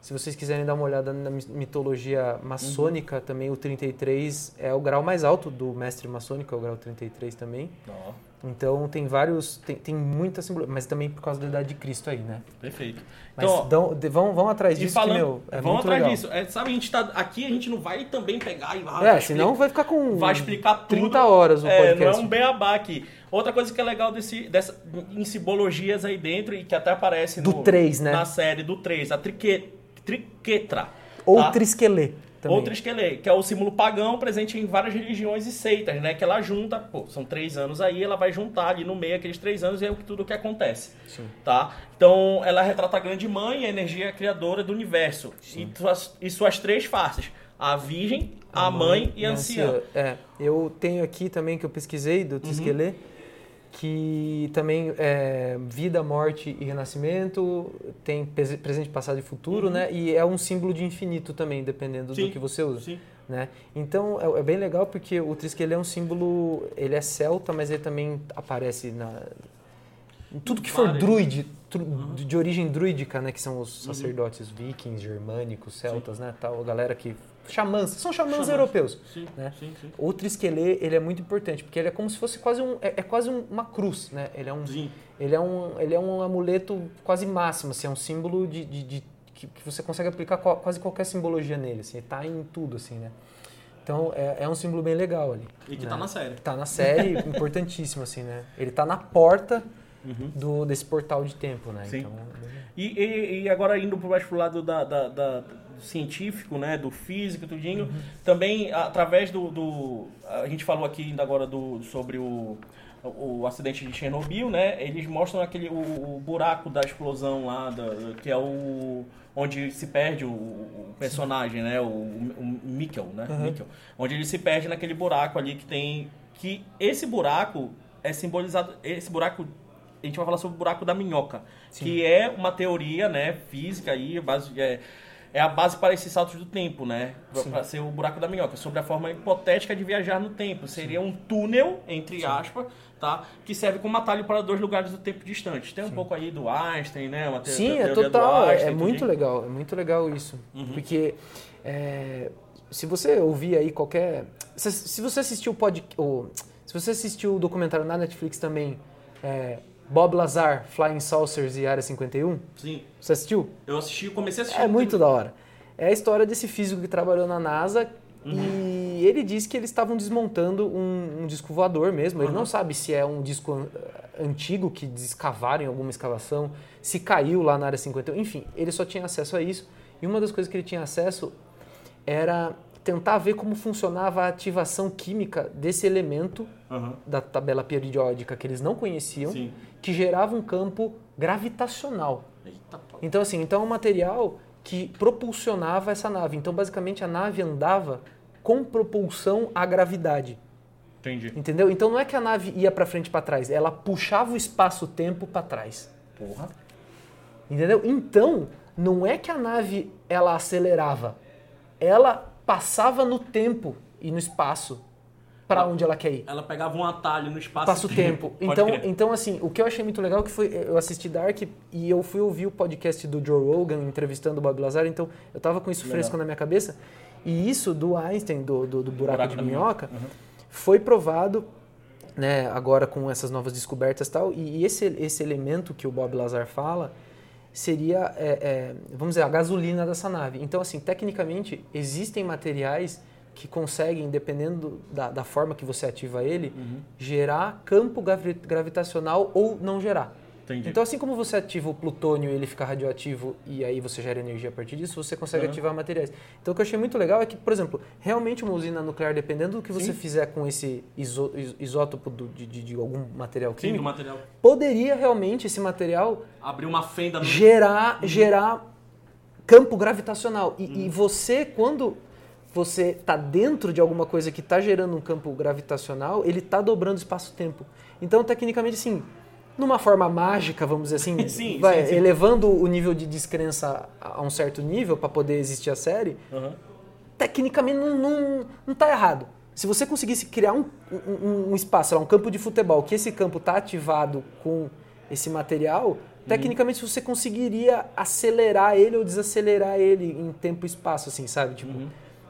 se vocês quiserem dar uma olhada na mi- mitologia maçônica, Uhum. também o 33 é o grau mais alto do mestre maçônico, é o grau 33 também. Ó, Então tem vários, tem, tem muita simbologia, mas também por causa da idade de Cristo aí, né? perfeito. Mas Então, dão- vão, vão atrás disso falando, que, meu, é vamos muito atrás legal. disso. É, sabe, a gente tá aqui, a gente não vai também pegar e vai, É, vai senão vai ficar com vai explicar tudo. 30 horas o É, não é podcast. um beabá aqui. Outra coisa que é legal desse, dessa, em simbologias aí dentro e que até aparece Do no, três, né? na série do 3, a trique, triquetra. Ou tá? trisquelê também. Ou trisquelê, que é o símbolo pagão presente em várias religiões e seitas, né? Que ela junta, pô, são três anos aí, ela vai juntar ali no meio aqueles três anos e é o que- tudo acontece, Sim. tá? Então, ela retrata a grande mãe, a energia criadora do universo. E suas, e suas três faces, a virgem, a, mãe, e a anciã. É, eu tenho aqui também que eu pesquisei Uhum. do Tisquelê, que também é vida, morte e renascimento, tem presente, passado e futuro, né? E é um símbolo de infinito também, dependendo Uhum. Sim, do que você usa. Sim. Né? Então é, é bem legal porque o Trisquelê é um símbolo, ele é celta, mas ele também aparece na em tudo que for tru- Uhum. de origem druídica, né, que são os sacerdotes vikings, germânicos, celtas, né, tal, a galera que xamãs, são xamãs, Xamãs. europeus. Sim, Né? sim, sim. O trisquelê, ele é muito importante, porque ele é como se fosse quase um é, é quase um- uma cruz, né? Ele é um Sim. ele é um ele é um amuleto quase máximo, assim, é um símbolo de, de- de- que, que você consegue aplicar quase qualquer simbologia nele, assim, tá em tudo assim, né? Então é, é um símbolo bem legal ali. E que né? tá na série. Tá na série, importantíssimo assim, né? Ele tá na porta Uhum. do desse portal de tempo, né? Sim. Então, E, e- e agora indo mais pro lado da, da- da- científico, né, do físico, tudinho, Uhum. também através do, do- a gente falou aqui ainda agora do, sobre o, o acidente de Chernobyl, né, eles mostram aquele o, o buraco da explosão lá, da- que é o onde se perde o, o personagem, né, o, o Mikkel, né, Uhum. Mikkel, onde ele se perde naquele buraco ali que tem que esse buraco é simbolizado, esse buraco a gente vai falar sobre o buraco da minhoca, Sim. que é uma teoria, né, física aí, base, é, é a base para esses saltos do tempo, né, Sim. para ser o buraco da minhoca, sobre a forma hipotética de viajar no tempo. Seria um túnel, entre aspas, tá, que serve como atalho para dois lugares do tempo distantes. Tem um pouco aí do Einstein, né, uma Sim, teoria é do total, é- Einstein, é muito legal, é muito legal isso. Uhum. Porque é, se você ouvir aí qualquer. Se, se você assistiu o pod, o- Se você assistiu o documentário na Netflix também, é, Bob Lazar, Flying Saucers e Área 51, Sim, você assistiu? eu assisti, comecei a assistir. É muito da hora. É a história desse físico que trabalhou na NASA e ele disse que eles estavam desmontando um, um disco voador mesmo. Ele Uhum. não sabe se é um disco an- antigo que escavaram em alguma escavação, se caiu lá na área 51. Enfim, ele só tinha acesso a isso. E uma das coisas que ele tinha acesso era tentar ver como funcionava a ativação química desse elemento Da tabela periódica que eles não conheciam, Sim. que gerava um campo gravitacional. Eita. Então, assim, então é um material que propulsionava essa nave. Então, basicamente, a nave andava com propulsão à gravidade. Entendi. Entendeu? Então, não é que a nave ia para frente e para trás, ela puxava o espaço-tempo para trás. Porra. Entendeu? Então, não é que a nave ela acelerava, ela passava no tempo e no espaço para onde ela quer ir. Ela pegava um atalho no espaço Passa o tempo. Pode Então, crer. então, assim, o que eu achei muito legal é que foi eu assisti Dark e eu fui ouvir o podcast do Joe Rogan entrevistando o Bob Lazar, então eu tava com isso Legal. fresco na minha cabeça. E isso do Einstein, do, do, do buraco, buraco de minhoca, minhoca. Uhum. foi provado, né, agora com essas novas descobertas e tal. E esse, esse elemento que o Bob Lazar fala seria, é, é, vamos dizer, a gasolina dessa nave. Então, assim, tecnicamente, existem materiais que conseguem, dependendo da, da forma que você ativa ele, Uhum. gerar campo gravi- gravitacional ou não gerar. Entendi. Então, assim como você ativa o plutônio e ele fica radioativo e aí você gera energia a partir disso, você consegue Uhum. ativar materiais. Então, o que eu achei muito legal é que, por exemplo, realmente uma usina nuclear, dependendo do que você Sim. fizer com esse iso- is- isótopo do- de, de- de algum material Sim, do químico, campo gravitacional. E, e você, quando você está dentro de alguma coisa que está gerando um campo gravitacional, ele está dobrando espaço-tempo. Então, tecnicamente, assim, numa forma mágica, vamos dizer assim, Sim, vai, sim, sim. elevando o nível de descrença a um certo nível para poder existir a série, Aham. tecnicamente não, não, não tá errado. Se você conseguisse criar um, um, um espaço, lá, um campo de futebol, que esse campo está ativado com esse material, tecnicamente você conseguiria acelerar ele ou desacelerar ele em tempo e espaço, assim, sabe? Tipo,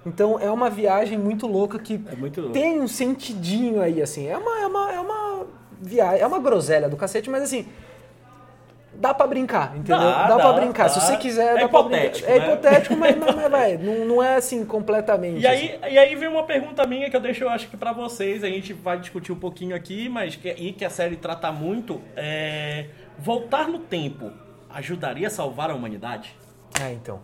Então é uma viagem muito louca que É muito louco. tem um sentidinho aí, assim. É uma, é uma, é uma viagem, é uma groselha do cacete, mas assim. Dá pra brincar, entendeu? Dá, Dá, pra dá, brincar. Se dá. você quiser, É dá pra brincar. hipotético, É né? hipotético, mas, mas, mas vai. Não, não é assim completamente. E aí, e aí vem uma pergunta minha que eu deixo, eu acho que pra vocês, a gente vai discutir um pouquinho aqui, mas que, e que a série trata muito, é voltar no tempo ajudaria a salvar a humanidade? assim. É, então.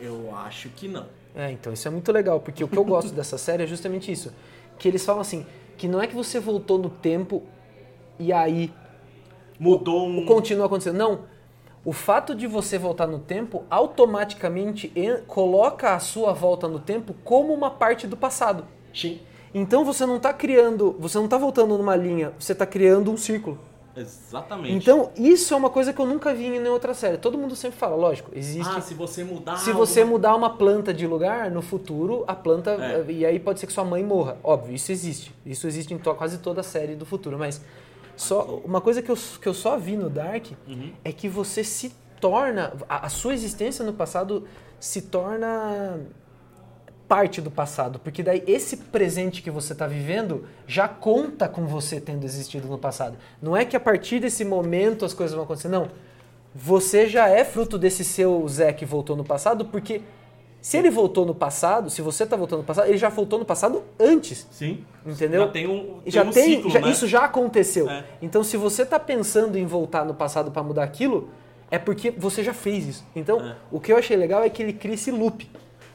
Eu acho que não. É, então, isso é muito legal, porque o que eu gosto dessa série é justamente isso. Que eles falam assim, que não é que você voltou no tempo e aí Mudou um. continua acontecendo. Não. O fato de você voltar no tempo automaticamente en- coloca a sua volta no tempo como uma parte do passado. Sim. Então você não está criando, você não está voltando numa linha, você está criando um círculo. Exatamente. Então isso é uma coisa que eu nunca vi em nenhuma outra série. Todo mundo sempre fala, lógico, existe. ah, se você mudar. Se você alguma- mudar uma planta de lugar, no futuro, a planta. É. E aí pode ser que sua mãe morra. Óbvio, isso existe. Isso existe em quase toda a série do futuro. Mas só uma coisa que eu, que eu só vi no Dark Uhum. é que você se torna. A, a sua existência no passado se torna parte do passado. Porque daí esse presente que você está vivendo já conta com você tendo existido no passado. Não é que a partir desse momento as coisas vão acontecer. Não. Você já é fruto desse seu Zé que voltou no passado, porque se ele voltou no passado, se você está voltando no passado, ele já voltou no passado antes. Sim. Entendeu? Já tem um, tem já um tem, ciclo, já- né? isso já aconteceu. É. Então, se você está pensando em voltar no passado para mudar aquilo, é porque você já fez isso. Então, É. o que eu achei legal é que ele cria esse loop.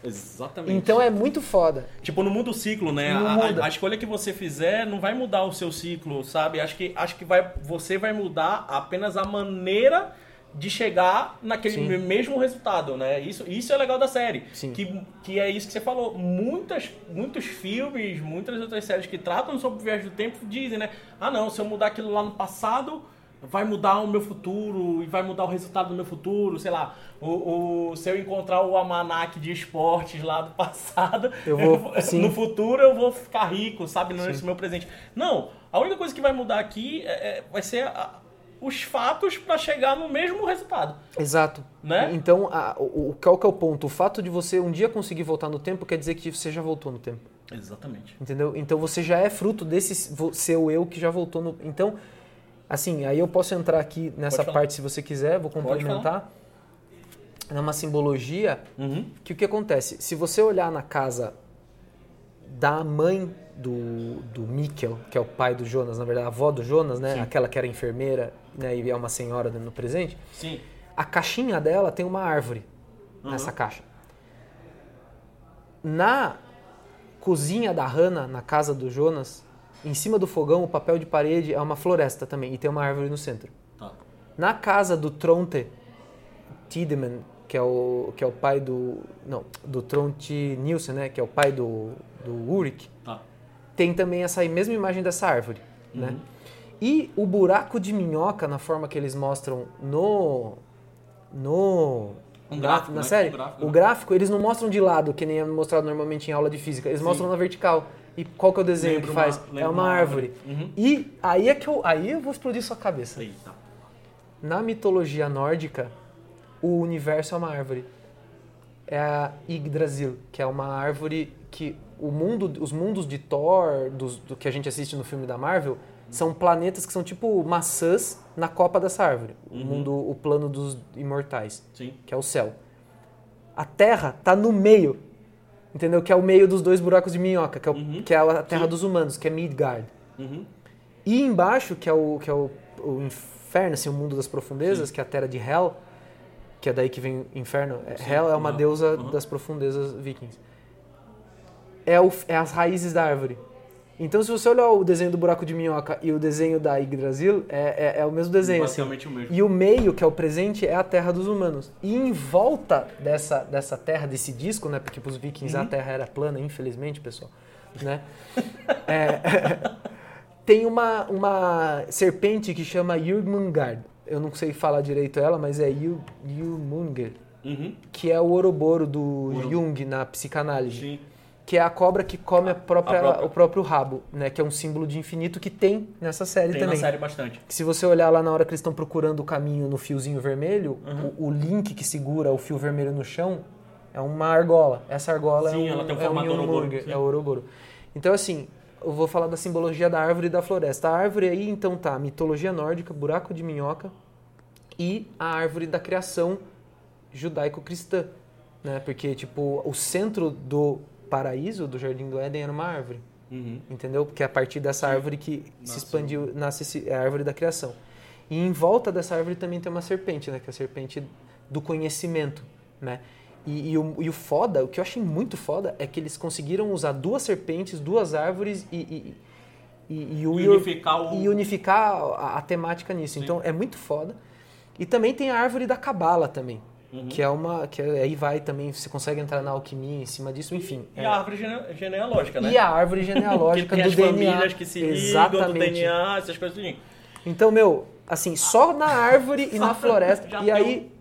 Exatamente. Então é muito foda. Tipo, não muda o ciclo, né? Não A, a- muda. a escolha que você fizer não vai mudar o seu ciclo, sabe? Acho que, acho que vai, você vai mudar apenas a maneira de chegar naquele Sim. me- mesmo resultado, né? Isso, isso é legal da série. Sim. Que, que é isso que você falou. Muitas, muitos filmes, muitas outras séries que tratam sobre viagem do tempo dizem, né? Ah, não, se eu mudar aquilo lá no passado, vai mudar o meu futuro e vai mudar o resultado do meu futuro, sei lá. O, o- se eu encontrar o almanac de esportes lá do passado, Eu vou- sim. no futuro eu vou ficar rico, sabe? Nesse meu presente. Não, a única coisa que vai mudar aqui é- é- vai ser a- os fatos para chegar no mesmo resultado. Exato. Né? Então, a- o, qual que é o ponto? O fato de você um dia conseguir voltar no tempo quer dizer que você já voltou no tempo. Exatamente. Entendeu? Então você já é fruto desse seu eu que já voltou no. Então, assim, aí eu posso entrar aqui nessa parte se você quiser, vou complementar. É uma simbologia Uhum. que o que acontece? Se você olhar na casa da mãe do, do Mikkel, que é o pai do Jonas, na verdade, a avó do Jonas, né? Sim. Aquela que era enfermeira né? e é uma senhora no presente, Sim. a caixinha dela tem uma árvore Uhum. nessa caixa. Na cozinha da Hannah, na casa do Jonas, em cima do fogão, o papel de parede é uma floresta também e tem uma árvore no centro. Tá. Na casa do Tronte Tiedemann, que é o, que é o pai do. Não, do Tronte Nielsen, né? Que é o pai do, do Ulrich, Tá. tem também essa mesma imagem dessa árvore, né? E o buraco de minhoca, na forma que eles mostram no. no. Um na- gráfico, na né? série, Um gráfico, o né? gráfico, eles não mostram de lado, que nem é mostrado normalmente em aula de física. Eles Sim. mostram na vertical. E qual que é o desenho Lembra que faz? é uma, uma árvore. árvore. Uhum. E aí é que eu, aí eu vou explodir sua cabeça. Eita. Na mitologia nórdica, o universo é uma árvore. É a Yggdrasil, que é uma árvore que o mundo, os mundos de Thor, dos- do que a gente assiste no filme da Marvel, são planetas que são tipo maçãs na copa dessa árvore. O mundo, o plano dos imortais, Sim. que é o céu. A Terra tá no meio, entendeu? Que é o meio dos dois buracos de minhoca, que é, o- Uhum. que é a Terra Sim. dos humanos, que é Midgard. Uhum. E embaixo, que é o, que é o, o inferno, assim, o mundo das profundezas, que é a terra de Hel, que é daí que vem inferno. É- Sim, Hel é uma deusa das profundezas vikings. É, o, é as raízes da árvore. Então, se você olhar o desenho do buraco de minhoca e o desenho da Yggdrasil, é, é, é o mesmo desenho. Assim. Basicamente o mesmo. E o meio, que é o presente, é a terra dos humanos. E em volta dessa, dessa terra, desse disco, né? Porque para os vikings Uhum. a terra era plana, infelizmente, pessoal. Né? É, tem uma, uma serpente que chama Jurmungard. Eu não sei falar direito ela, mas é Jurmungard. Uhum. Que é o Ouroboro do Ouro- Jung na psicanálise Sim. Que é a cobra que come a própria- A própria. o próprio rabo, né? Que é um símbolo de infinito que tem nessa série Tem também. na série bastante. Se você olhar lá na hora que eles estão procurando o caminho no fiozinho vermelho, Uhum. o, o link que segura o fio vermelho no chão é uma argola. Essa argola Sim, é um, ela tem o é um sim. é o Ouroboro. Então, assim, eu vou falar da simbologia da árvore e da floresta. A árvore aí, então, tá mitologia nórdica, buraco de minhoca e a árvore da criação judaico-cristã, né? Porque, tipo, o centro do paraíso, do Jardim do Éden, era uma árvore, Uhum. entendeu? Porque é a partir dessa árvore que se expandiu, nasce é a árvore da criação. E em volta dessa árvore também tem uma serpente, né? Que é a serpente do conhecimento, né? E, e o, e o foda, o que eu achei muito foda, é que eles conseguiram usar duas serpentes, duas árvores e, e, e, e o- E unificar o. e unificar a, a temática nisso. Sim. Então é muito foda. E também tem a árvore da cabala também, Uhum. que é uma que é- aí vai também você consegue entrar na alquimia em cima disso, enfim. E é. a árvore gene- genealógica, né? E a árvore que genealógica do as DNA. famílias que se ligam do Exatamente. DNA, essas coisas tudinho. Então, meu, assim, só na árvore e na floresta. E aí,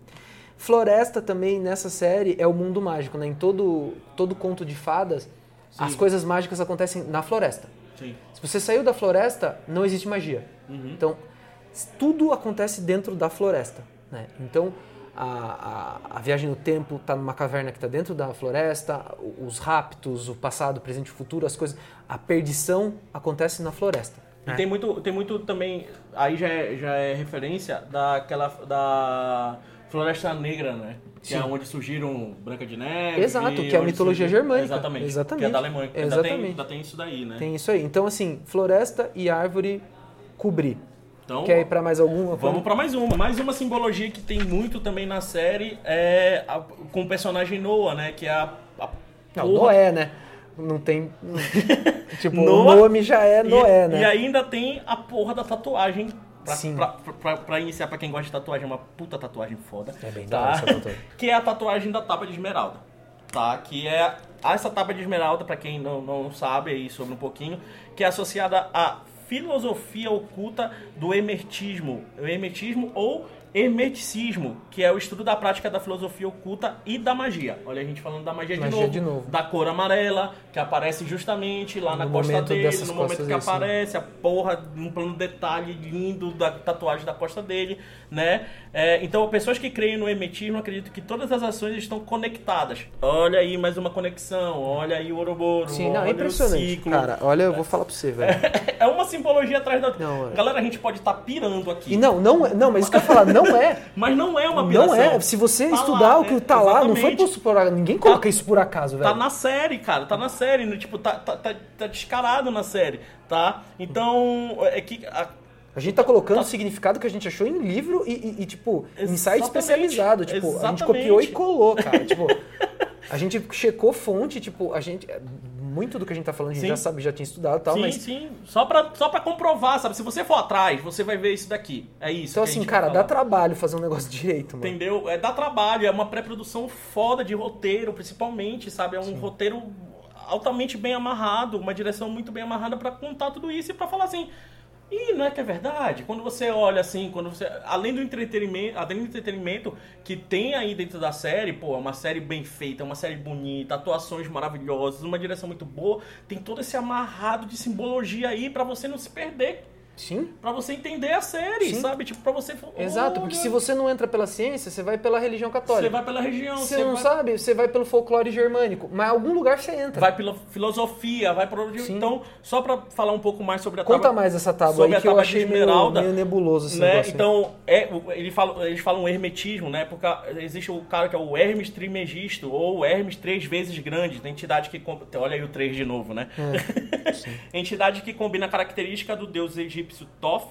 floresta também nessa série é o mundo mágico, né? Em todo, todo conto de fadas, as Sim. coisas mágicas acontecem na floresta. Sim. Se você saiu da floresta, não existe magia. Uhum. Então, tudo acontece dentro da floresta. Né? Então, a, a, a viagem no tempo está numa caverna que está dentro da floresta, os raptos, o passado, o presente e o futuro, as coisas. A perdição acontece na floresta. E tem muito, tem muito também. Aí já é, já é referência daquela. da Floresta Negra, né? Que é Sim. onde surgiram Branca de Neve. Exato, que é a mitologia surgiu- germânica. Exatamente. Exatamente. Que é da Alemanha. Ainda tem, Exatamente. ainda tem isso daí, né? Tem isso aí. Então, assim, floresta e árvore cobrir. Então, Quer ir para mais alguma? Vamos pra mais uma. Mais uma simbologia que tem muito também na série é a- com o personagem Noah, né? Que é a. a Não, Noé, né? Não tem. tipo, Noah o nome já é E- Noé, né? E ainda tem a porra da tatuagem. Pra, Sim. pra, pra- pra iniciar, pra quem gosta de tatuagem, é uma puta tatuagem foda. É bem tá? essa tatuagem. Que é a tatuagem da tapa de esmeralda. Tá? Que é essa tapa de esmeralda, pra quem não, não sabe aí sobre um pouquinho, que é associada à filosofia oculta do hermetismo. O hermetismo ou hermeticismo, que é o estudo da prática da filosofia oculta e da magia. Olha a gente falando da magia, Magia de, novo, de novo. Da cor amarela, que aparece justamente lá na No costa momento dele, no momento que aparece a porra, um plano de detalhe lindo da tatuagem da costa dele, né? É, então, pessoas que creem no hermetismo acreditam que todas as ações estão conectadas. Olha aí mais uma conexão, olha aí o Ouroboro, Sim, não, olha é impressionante. o ciclo. Cara, olha, eu vou falar pra você, velho. É uma simbologia atrás da outra. Não, é. Galera, a gente pode estar pirando aqui, E não, não, é- não, mas isso que eu ia falar, não é. mas não é uma piração. Não é. Se você Tá estudar lá, o que tá lá, não foi Exatamente. por. Ninguém coloca isso por acaso, velho. Tá na série, cara. Tá na série. né? Tipo, tá, tá, tá, tá descarado na série, tá? Então, é que... a- A gente tá colocando Tá. o significado que a gente achou em livro e, e- e, tipo, em site Exatamente. especializado. Tipo, a gente Exatamente. copiou e colou, cara. tipo, a gente checou fonte, tipo, a gente. Muito do que a gente tá falando, a gente Sim. já sabe, já tinha estudado e tal, sim, mas. sim. Só pra, só pra comprovar, sabe? Se você for atrás, você vai ver isso daqui. É isso Então, assim, cara, dá trabalho fazer um negócio direito, mano. Entendeu? É dá trabalho, é uma pré-produção foda de roteiro, principalmente, sabe? É um roteiro altamente bem amarrado, uma direção muito bem amarrada pra contar tudo isso e pra falar assim. E não é que é verdade? Quando você olha assim, quando você. Além do entretenimento, além do entretenimento que tem aí dentro da série, pô, é uma série bem feita, é uma série bonita, atuações maravilhosas, uma direção muito boa, tem todo esse amarrado de simbologia aí pra você não se perder. Sim. Pra você entender a série, Sim. sabe? Tipo, pra você. Exato, porque se você não entra pela ciência, você vai pela religião Você católica. vai pela região, Você não vai, sabe, você vai pelo folclore germânico. Mas em algum lugar você entra. vai pela filosofia, vai onde. Sim. Então, só pra falar um pouco mais sobre a Conta tábua, mais essa tábua sobre aí a que eu tábua de achei meio, esmeralda, meio nebuloso esse né? Então, é, ele fala, eles falam hermetismo, né? Porque existe o cara que é o Hermes Trimegisto, ou Hermes três vezes grande, da entidade que. Olha aí o três de novo, né? É, entidade que combina a característica do deus egípcio Thoth,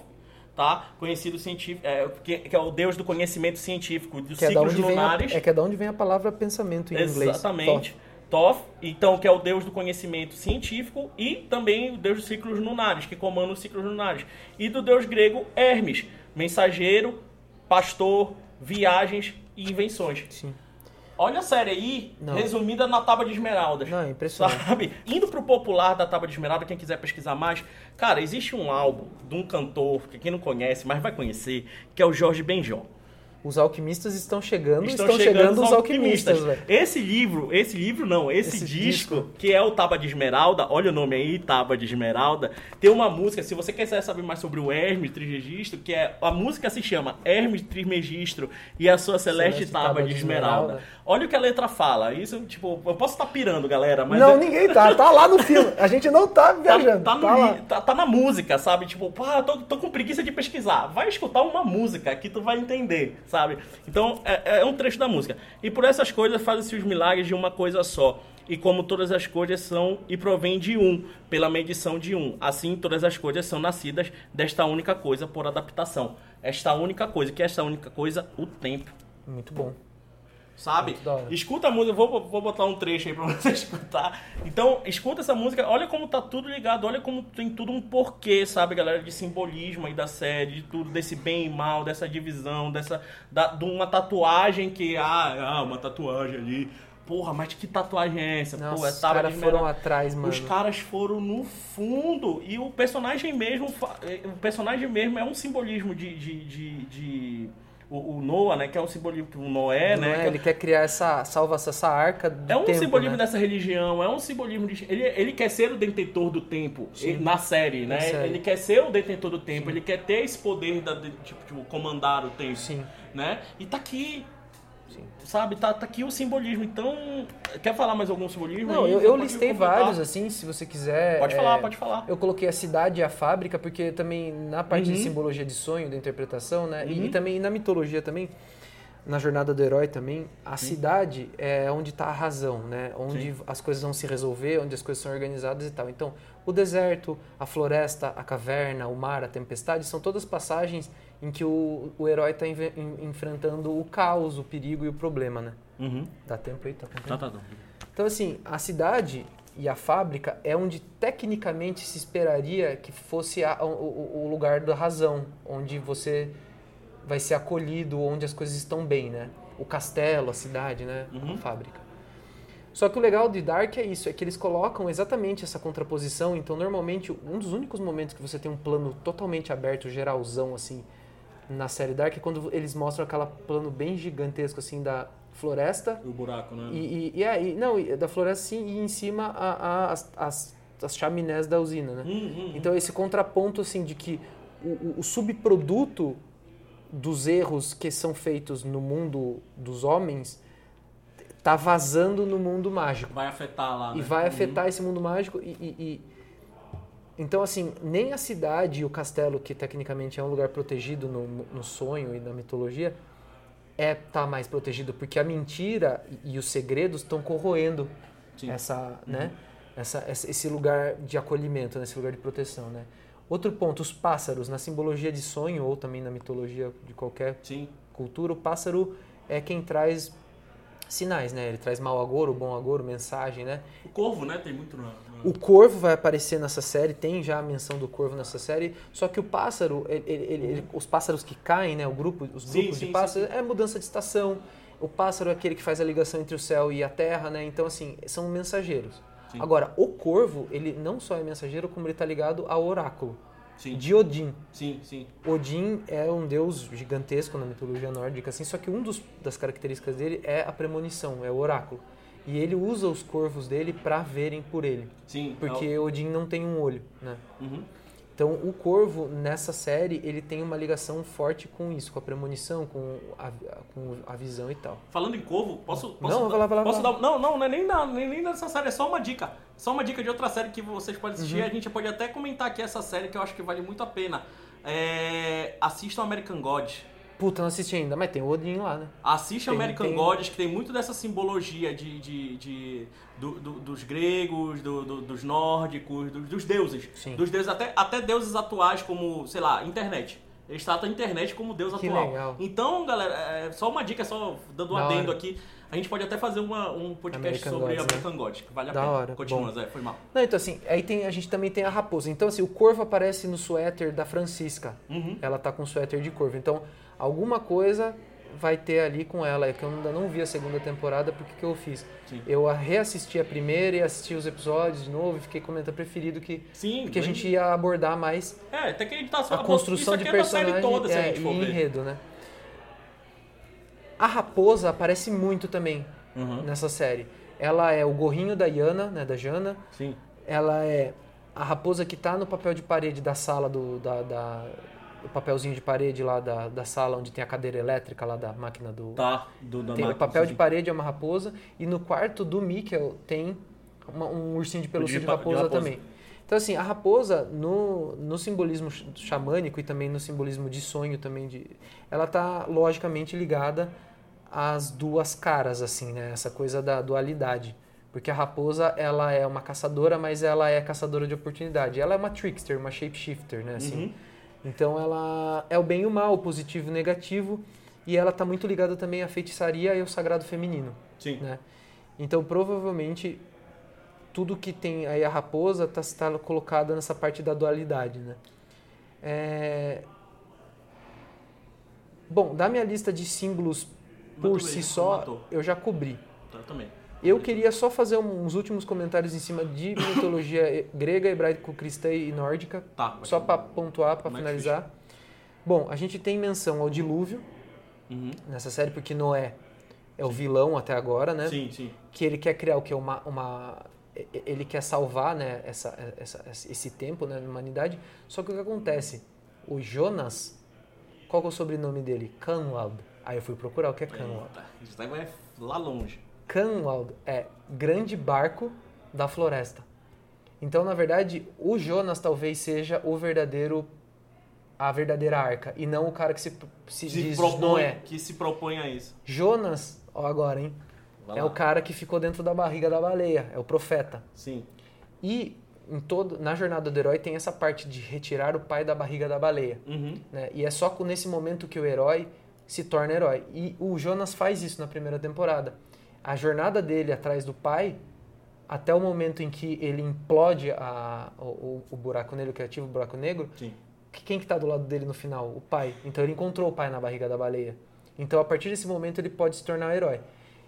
tá? Conhecido científico, é, que, que é o deus do conhecimento científico, dos Que é, ciclos onde vem a, lunares. é que é da onde vem a palavra pensamento em inglês. Exatamente. Thoth, então, que é o deus do conhecimento científico, e também o deus dos ciclos lunares, que comanda os ciclos lunares. E do deus grego Hermes, mensageiro, pastor, viagens e invenções. Sim. Olha a série aí, Não. resumida na Tábua de Esmeraldas. Não, é impressionante. Sabe? Indo pro popular da Tábua de Esmeralda, quem quiser pesquisar mais, cara, existe um álbum de um cantor, que quem não conhece, mas vai conhecer, que é o Jorge Benjol. Os alquimistas estão chegando, estão, chegando, os alquimistas, velho. Esse livro, esse livro não, esse, Esse disco, disco. que é o Tábua de Esmeralda, olha o nome aí, Tábua de Esmeralda, tem uma música, se você quiser saber mais sobre o Hermes Trismegistro, que é, a música se chama Hermes Trismegistro e a sua Celeste, Celeste Tábua de Esmeralda. Olha o que a letra fala, isso, tipo, eu posso estar pirando, galera, mas... não, é- ninguém tá. Tá lá no filme. A gente não tá Tá, viajando. tá, no Tá, li- lá. tá- tá na música, sabe? Tipo, pá, tô, tô com preguiça de pesquisar. Vai escutar uma música que tu vai entender, sabe? Então, é, é um trecho da música. E por essas coisas fazem-se os milagres de uma coisa só. E como todas as coisas são e provêm de um, pela medição de um. Assim, todas as coisas são nascidas desta única coisa por adaptação. Esta única coisa. Que é esta única coisa? O tempo. Muito bom. Sabe? Escuta a música, vou, vou botar um trecho aí pra você escutar. Então, escuta essa música, olha como tá tudo ligado, olha como tem tudo um porquê, sabe, galera, de simbolismo aí da série, de tudo, desse bem e mal, dessa divisão, dessa. Da, de uma tatuagem que. Ah, ah, uma tatuagem ali. Porra, mas que tatuagem é essa? Nossa, Pô, é os caras foram atrás, mano. Os caras foram no fundo. E o personagem mesmo. eh, O personagem mesmo é um simbolismo de. de, de, de- o, o Noah, né? Que é um simbolismo. O Noé, né? é? que é- Ele quer criar essa salvação, essa arca do é um tempo, simbolismo né? dessa religião, é um simbolismo de. Ele, ele quer ser o detentor do tempo Sim. ele- na série, né? Na série. Ele quer ser o detentor do tempo, ele quer ter esse poder da, de, tipo, tipo, comandar o tempo. Sim. Né? E tá aqui. Sim. Sabe, tá, tá aqui o simbolismo. Então, quer falar mais algum simbolismo? Não, aí? eu, eu listei completar. vários, assim, se você quiser. Pode é, falar, pode falar. Eu coloquei a cidade e a fábrica, porque também na parte de Uhum. simbologia de sonho, da interpretação, né? E, Uhum. e também na mitologia também, na jornada do herói também, a cidade é onde está a razão, né? Onde as coisas vão se resolver, onde as coisas são organizadas e tal. Então, o deserto, a floresta, a caverna, o mar, a tempestade, são todas passagens em que o, o herói está enfrentando o caos, o perigo e o problema, né? Uhum. Dá tempo aí? Tá com tempo? Tá, tá, tá. Então, assim, a cidade e a fábrica é onde tecnicamente se esperaria que fosse a- o, o- o lugar da razão, onde você vai ser acolhido, onde as coisas estão bem, né? O castelo, a cidade, né? Uhum. A fábrica. Só que o legal de Dark é isso, é que eles colocam exatamente essa contraposição. Então, normalmente, um dos únicos momentos que você tem um plano totalmente aberto, geralzão, assim, na série Dark é quando eles mostram aquela plano bem gigantesco, assim, da floresta O buraco, né? e, e, e não, e da floresta sim, e em cima a, a- as, as, as chaminés da usina, né? Hum, hum, hum. Então esse contraponto assim de que o- o subproduto dos erros que são feitos no mundo dos homens tá vazando no mundo mágico Vai afetar lá. e né? vai Uhum. afetar esse mundo mágico e, e- e- então assim nem a cidade e o castelo que tecnicamente é um lugar protegido no, no sonho e na mitologia é tá mais protegido porque a mentira e, e os segredos estão corroendo Sim. Uhum. essa né essa, essa- esse lugar de acolhimento né? esse lugar de proteção né outro ponto os pássaros na simbologia de sonho ou também na mitologia de qualquer Sim. cultura, o pássaro é quem traz sinais, né? Ele traz mau agouro, bom agouro, mensagem, né? O corvo, né? Tem muito na. na- O corvo vai aparecer nessa série, tem já a menção do corvo nessa série, só que o pássaro, ele- ele- ele- os pássaros que caem, né? O grupo, os Sim, grupos sim, de pássaros, é mudança de estação. O pássaro é aquele que faz a ligação entre o céu e a terra, né? Então, assim, são mensageiros. Sim. Agora, o corvo, ele não só é mensageiro, como ele está ligado ao oráculo Sim, de Odin. sim, sim. Odin é um deus gigantesco na mitologia nórdica, assim, só que um dos, das características dele é a premonição, é o oráculo. E ele usa os corvos dele para verem por ele, Sim. porque Odin não tem um olho, né? é o- Uhum. Então o corvo nessa série ele tem uma ligação forte com isso, com a premonição, com a, com a visão e tal. Falando em corvo, posso. posso Não, vai lá, vai lá, posso vai lá. dar- não, não, não é nem, da, nem, nem dessa série, é só uma dica. Só uma dica de outra série que vocês podem assistir. Uhum. A gente pode até comentar aqui essa série que eu acho que vale muito a pena. É, assistam American Gods. Puta, não assisti ainda, mas tem o Odin lá, né? Assiste Tem- American tem- Gods, que tem muito dessa simbologia de, de, de- do- do- dos gregos, do- do- dos nórdicos, do- dos deuses. Sim. Dos deuses, até, até deuses atuais como, sei lá, internet. Eles tratam a internet como Deus Que atual. legal. Então, galera, é, só uma dica, só dando um adendo hora. aqui. A gente pode até fazer uma, um podcast American sobre Gods, né? American God, que vale a Da pena. hora, Continua, bom. Zé, foi mal. Não, então assim, aí tem, a gente também tem a raposa. Então assim, o corvo aparece no suéter da Francisca. Uhum. Ela tá com suéter de corvo. Então, alguma coisa vai ter ali com ela. É que eu ainda não vi a segunda temporada, porque que eu fiz? Sim. Eu reassisti a primeira e assisti os episódios de novo e fiquei comentando preferido que, Sim, que a gente ia abordar mais É, até que a gente tá só a construção de é personagem toda, se a é, gente for e ver. enredo, né? A raposa aparece muito também Uhum. nessa série. Ela é o gorrinho da Yana, né, da Jana. Sim. Ela é a raposa que tá no papel de parede da sala do da, da- o papelzinho de parede lá da, da sala onde tem a cadeira elétrica lá da máquina do Tá, do, da tem, o papel sim. de parede é uma raposa e no quarto do Mikkel tem uma- um ursinho de pelúcia De de, pa- de raposa, raposa. também. Então assim, a raposa no, no simbolismo xamânico e também no simbolismo de sonho também de ela tá logicamente ligada às duas caras assim, né? Essa coisa da dualidade. Porque a raposa, ela é uma caçadora, mas ela é caçadora de oportunidade. Ela é uma trickster, uma shapeshifter, né? Assim, Uhum. então ela é o bem e o mal, o positivo e o negativo, e ela está muito ligada também à feitiçaria e ao sagrado feminino, Sim. né? Então provavelmente tudo que tem aí a raposa está tá colocada nessa parte da dualidade, né? É... Bom, da minha lista de símbolos por si só, matou. eu já cobri. Tá, também. Eu queria só fazer um, uns últimos comentários em cima de mitologia grega, hebraico-cristã e nórdica, Tá. só para pontuar, para Mais finalizar. Bom, a gente tem menção ao dilúvio Uhum. nessa série, porque Noé é o vilão até agora, né? Sim, sim. Que ele quer criar o que? Uma, uma, ele quer salvar né, essa, essa, esse tempo né, na humanidade. Só que o que acontece? O Jonas, qual é o sobrenome dele? Canwald. Aí eu fui procurar o que é Canwald. Eita, Isso daí vai lá longe. Canwald é grande barco da floresta. Então, na verdade, o Jonas talvez seja o verdadeiro a verdadeira arca e não o cara que se, se, Se diz propõe, Noé. que se propõe a isso. Jonas, ó agora, hein? Vai é lá. o cara que ficou dentro da barriga da baleia, é o profeta. Sim. E em todo, na jornada do herói tem essa parte de retirar o pai da barriga da baleia. Uhum. né? E é só nesse momento que o herói se torna herói. E o Jonas faz isso na primeira temporada. A jornada dele atrás do pai, até o momento em que ele implode a, o, o- buraco negro criativo, o buraco negro, Sim. que- quem que tá do lado dele no final? O pai. Então ele encontrou o pai na barriga da baleia. Então a partir desse momento ele pode se tornar um herói.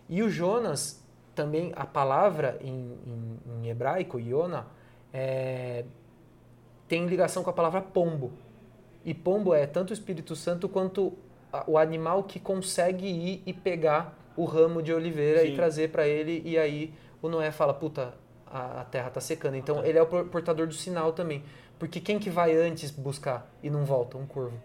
E o Jonas, também a palavra em, em- em hebraico, Yona, é, tem ligação com a palavra pombo. E pombo é tanto o Espírito Santo quanto o animal que consegue ir e pegar o ramo de oliveira Sim. e trazer para ele. E aí o Noé fala, puta, a, a terra tá secando. Então ele é o por- portador do sinal também. Porque quem que vai antes buscar e não volta? Um corvo.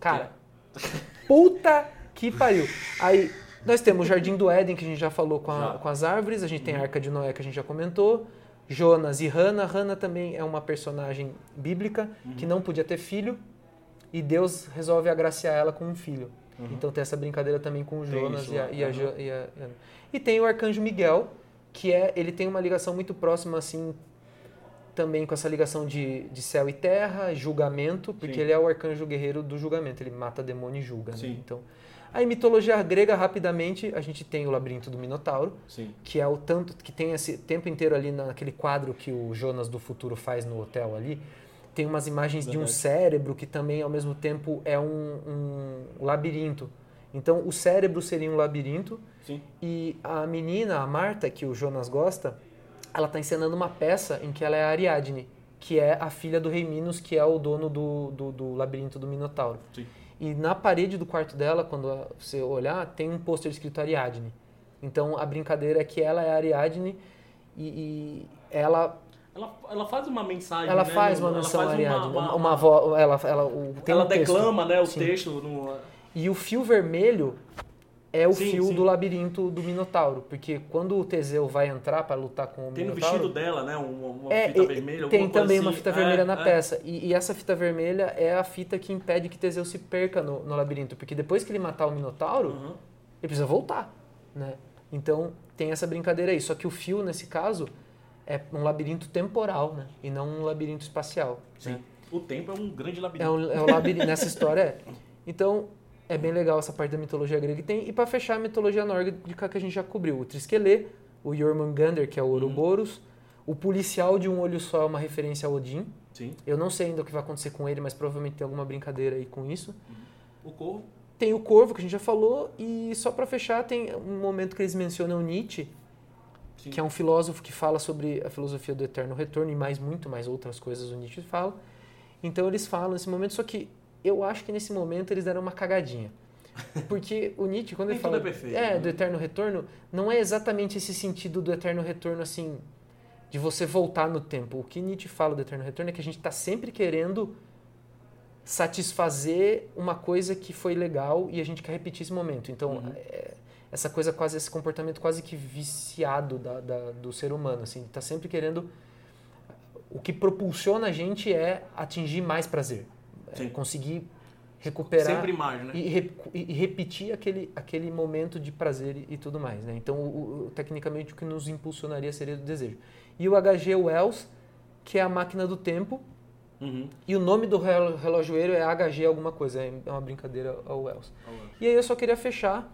Cara, puta que pariu. Aí nós temos o Jardim do Éden, que a gente já falou com, a-. Uhum. com as árvores. A gente tem a Arca de Noé, que a gente já comentou. Jonas e Hannah. Hannah também é uma personagem bíblica Uhum. que não podia ter filho. E Deus resolve agraciar ela com um filho. Uhum. Então tem essa brincadeira também com o Jonas isso e a, e, a, uhum. E a- e tem o arcanjo Miguel, que é ele tem uma ligação muito próxima assim também com essa ligação de, de céu e terra, julgamento, porque Sim. ele é o arcanjo guerreiro do julgamento, ele mata demônio e julga. né? Então, aí mitologia grega rapidamente a gente tem o labirinto do Minotauro, Sim. que é o tanto que tem esse tempo inteiro ali naquele quadro que o Jonas do futuro faz no hotel ali. Tem umas imagens de um Verdade. cérebro que também ao mesmo tempo é um, um labirinto. Então o cérebro seria um labirinto Sim. e a menina, a Marta, que o Jonas gosta, ela está encenando uma peça em que ela é a Ariadne, que é a filha do rei Minos, que é o dono do, do, do labirinto do Minotauro. Sim. E na parede do quarto dela, quando você olhar, tem um pôster escrito Ariadne. Então a brincadeira é que ela é a Ariadne e, e ela Ela, ela faz uma mensagem. ela né, faz no- uma ela menção faz a Ariadne, uma- uma, uma- uma ela ela o, tem ela um texto. declama, né, o Sim. texto no. E o fio vermelho é o Sim, fio sim. do labirinto do Minotauro, porque quando o Teseu vai entrar para lutar com o Tem no Minotauro, vestido dela, né? Uma, uma é, fita vermelha. tem também uma assim. fita É, vermelha na é. peça. E, e essa fita vermelha é a fita que impede que Teseu se perca no, no labirinto, porque depois que ele matar o Minotauro, Uhum. ele precisa voltar, né? Então tem essa brincadeira aí. Só que o fio nesse caso é um labirinto temporal, né? E não um labirinto espacial. Sim. né? O tempo é um grande labirinto. É um, é um labirinto. Nessa história é. Então, é bem legal essa parte da mitologia grega que tem. E para fechar a mitologia nórdica que a gente já cobriu. O Triskelê, o Jormungandr, que é o Ouroboros. O policial de um olho só é uma referência a Odin. Sim. Eu não sei ainda o que vai acontecer com ele, mas provavelmente tem alguma brincadeira aí com isso. O corvo. Tem o Corvo, que a gente já falou, e só para fechar, tem um momento que eles mencionam Nietzsche, Sim. que é um filósofo que fala sobre a filosofia do eterno retorno e mais muito mais outras coisas o Nietzsche fala. Então eles falam nesse momento, só que eu acho que nesse momento eles deram uma cagadinha. Porque o Nietzsche, quando ele fala é perfeito, é, né? do eterno retorno, não é exatamente esse sentido do eterno retorno assim, de você voltar no tempo. O que Nietzsche fala do eterno retorno é que a gente está sempre querendo satisfazer uma coisa que foi legal e a gente quer repetir esse momento. Então, Uhum. é, essa coisa quase, esse comportamento quase que viciado da, da- do ser humano, assim, tá sempre querendo... O que propulsiona a gente é atingir mais prazer. É conseguir recuperar Sempre mais, né? e, re- e repetir aquele, aquele momento de prazer e, e tudo mais. Né? Então, o- o- tecnicamente, o que nos impulsionaria seria o desejo. E o HG Wells, que é a máquina do tempo, Uhum. e o nome do relo- relojoeiro é HG alguma coisa, é uma brincadeira ao Wells. E aí eu só queria fechar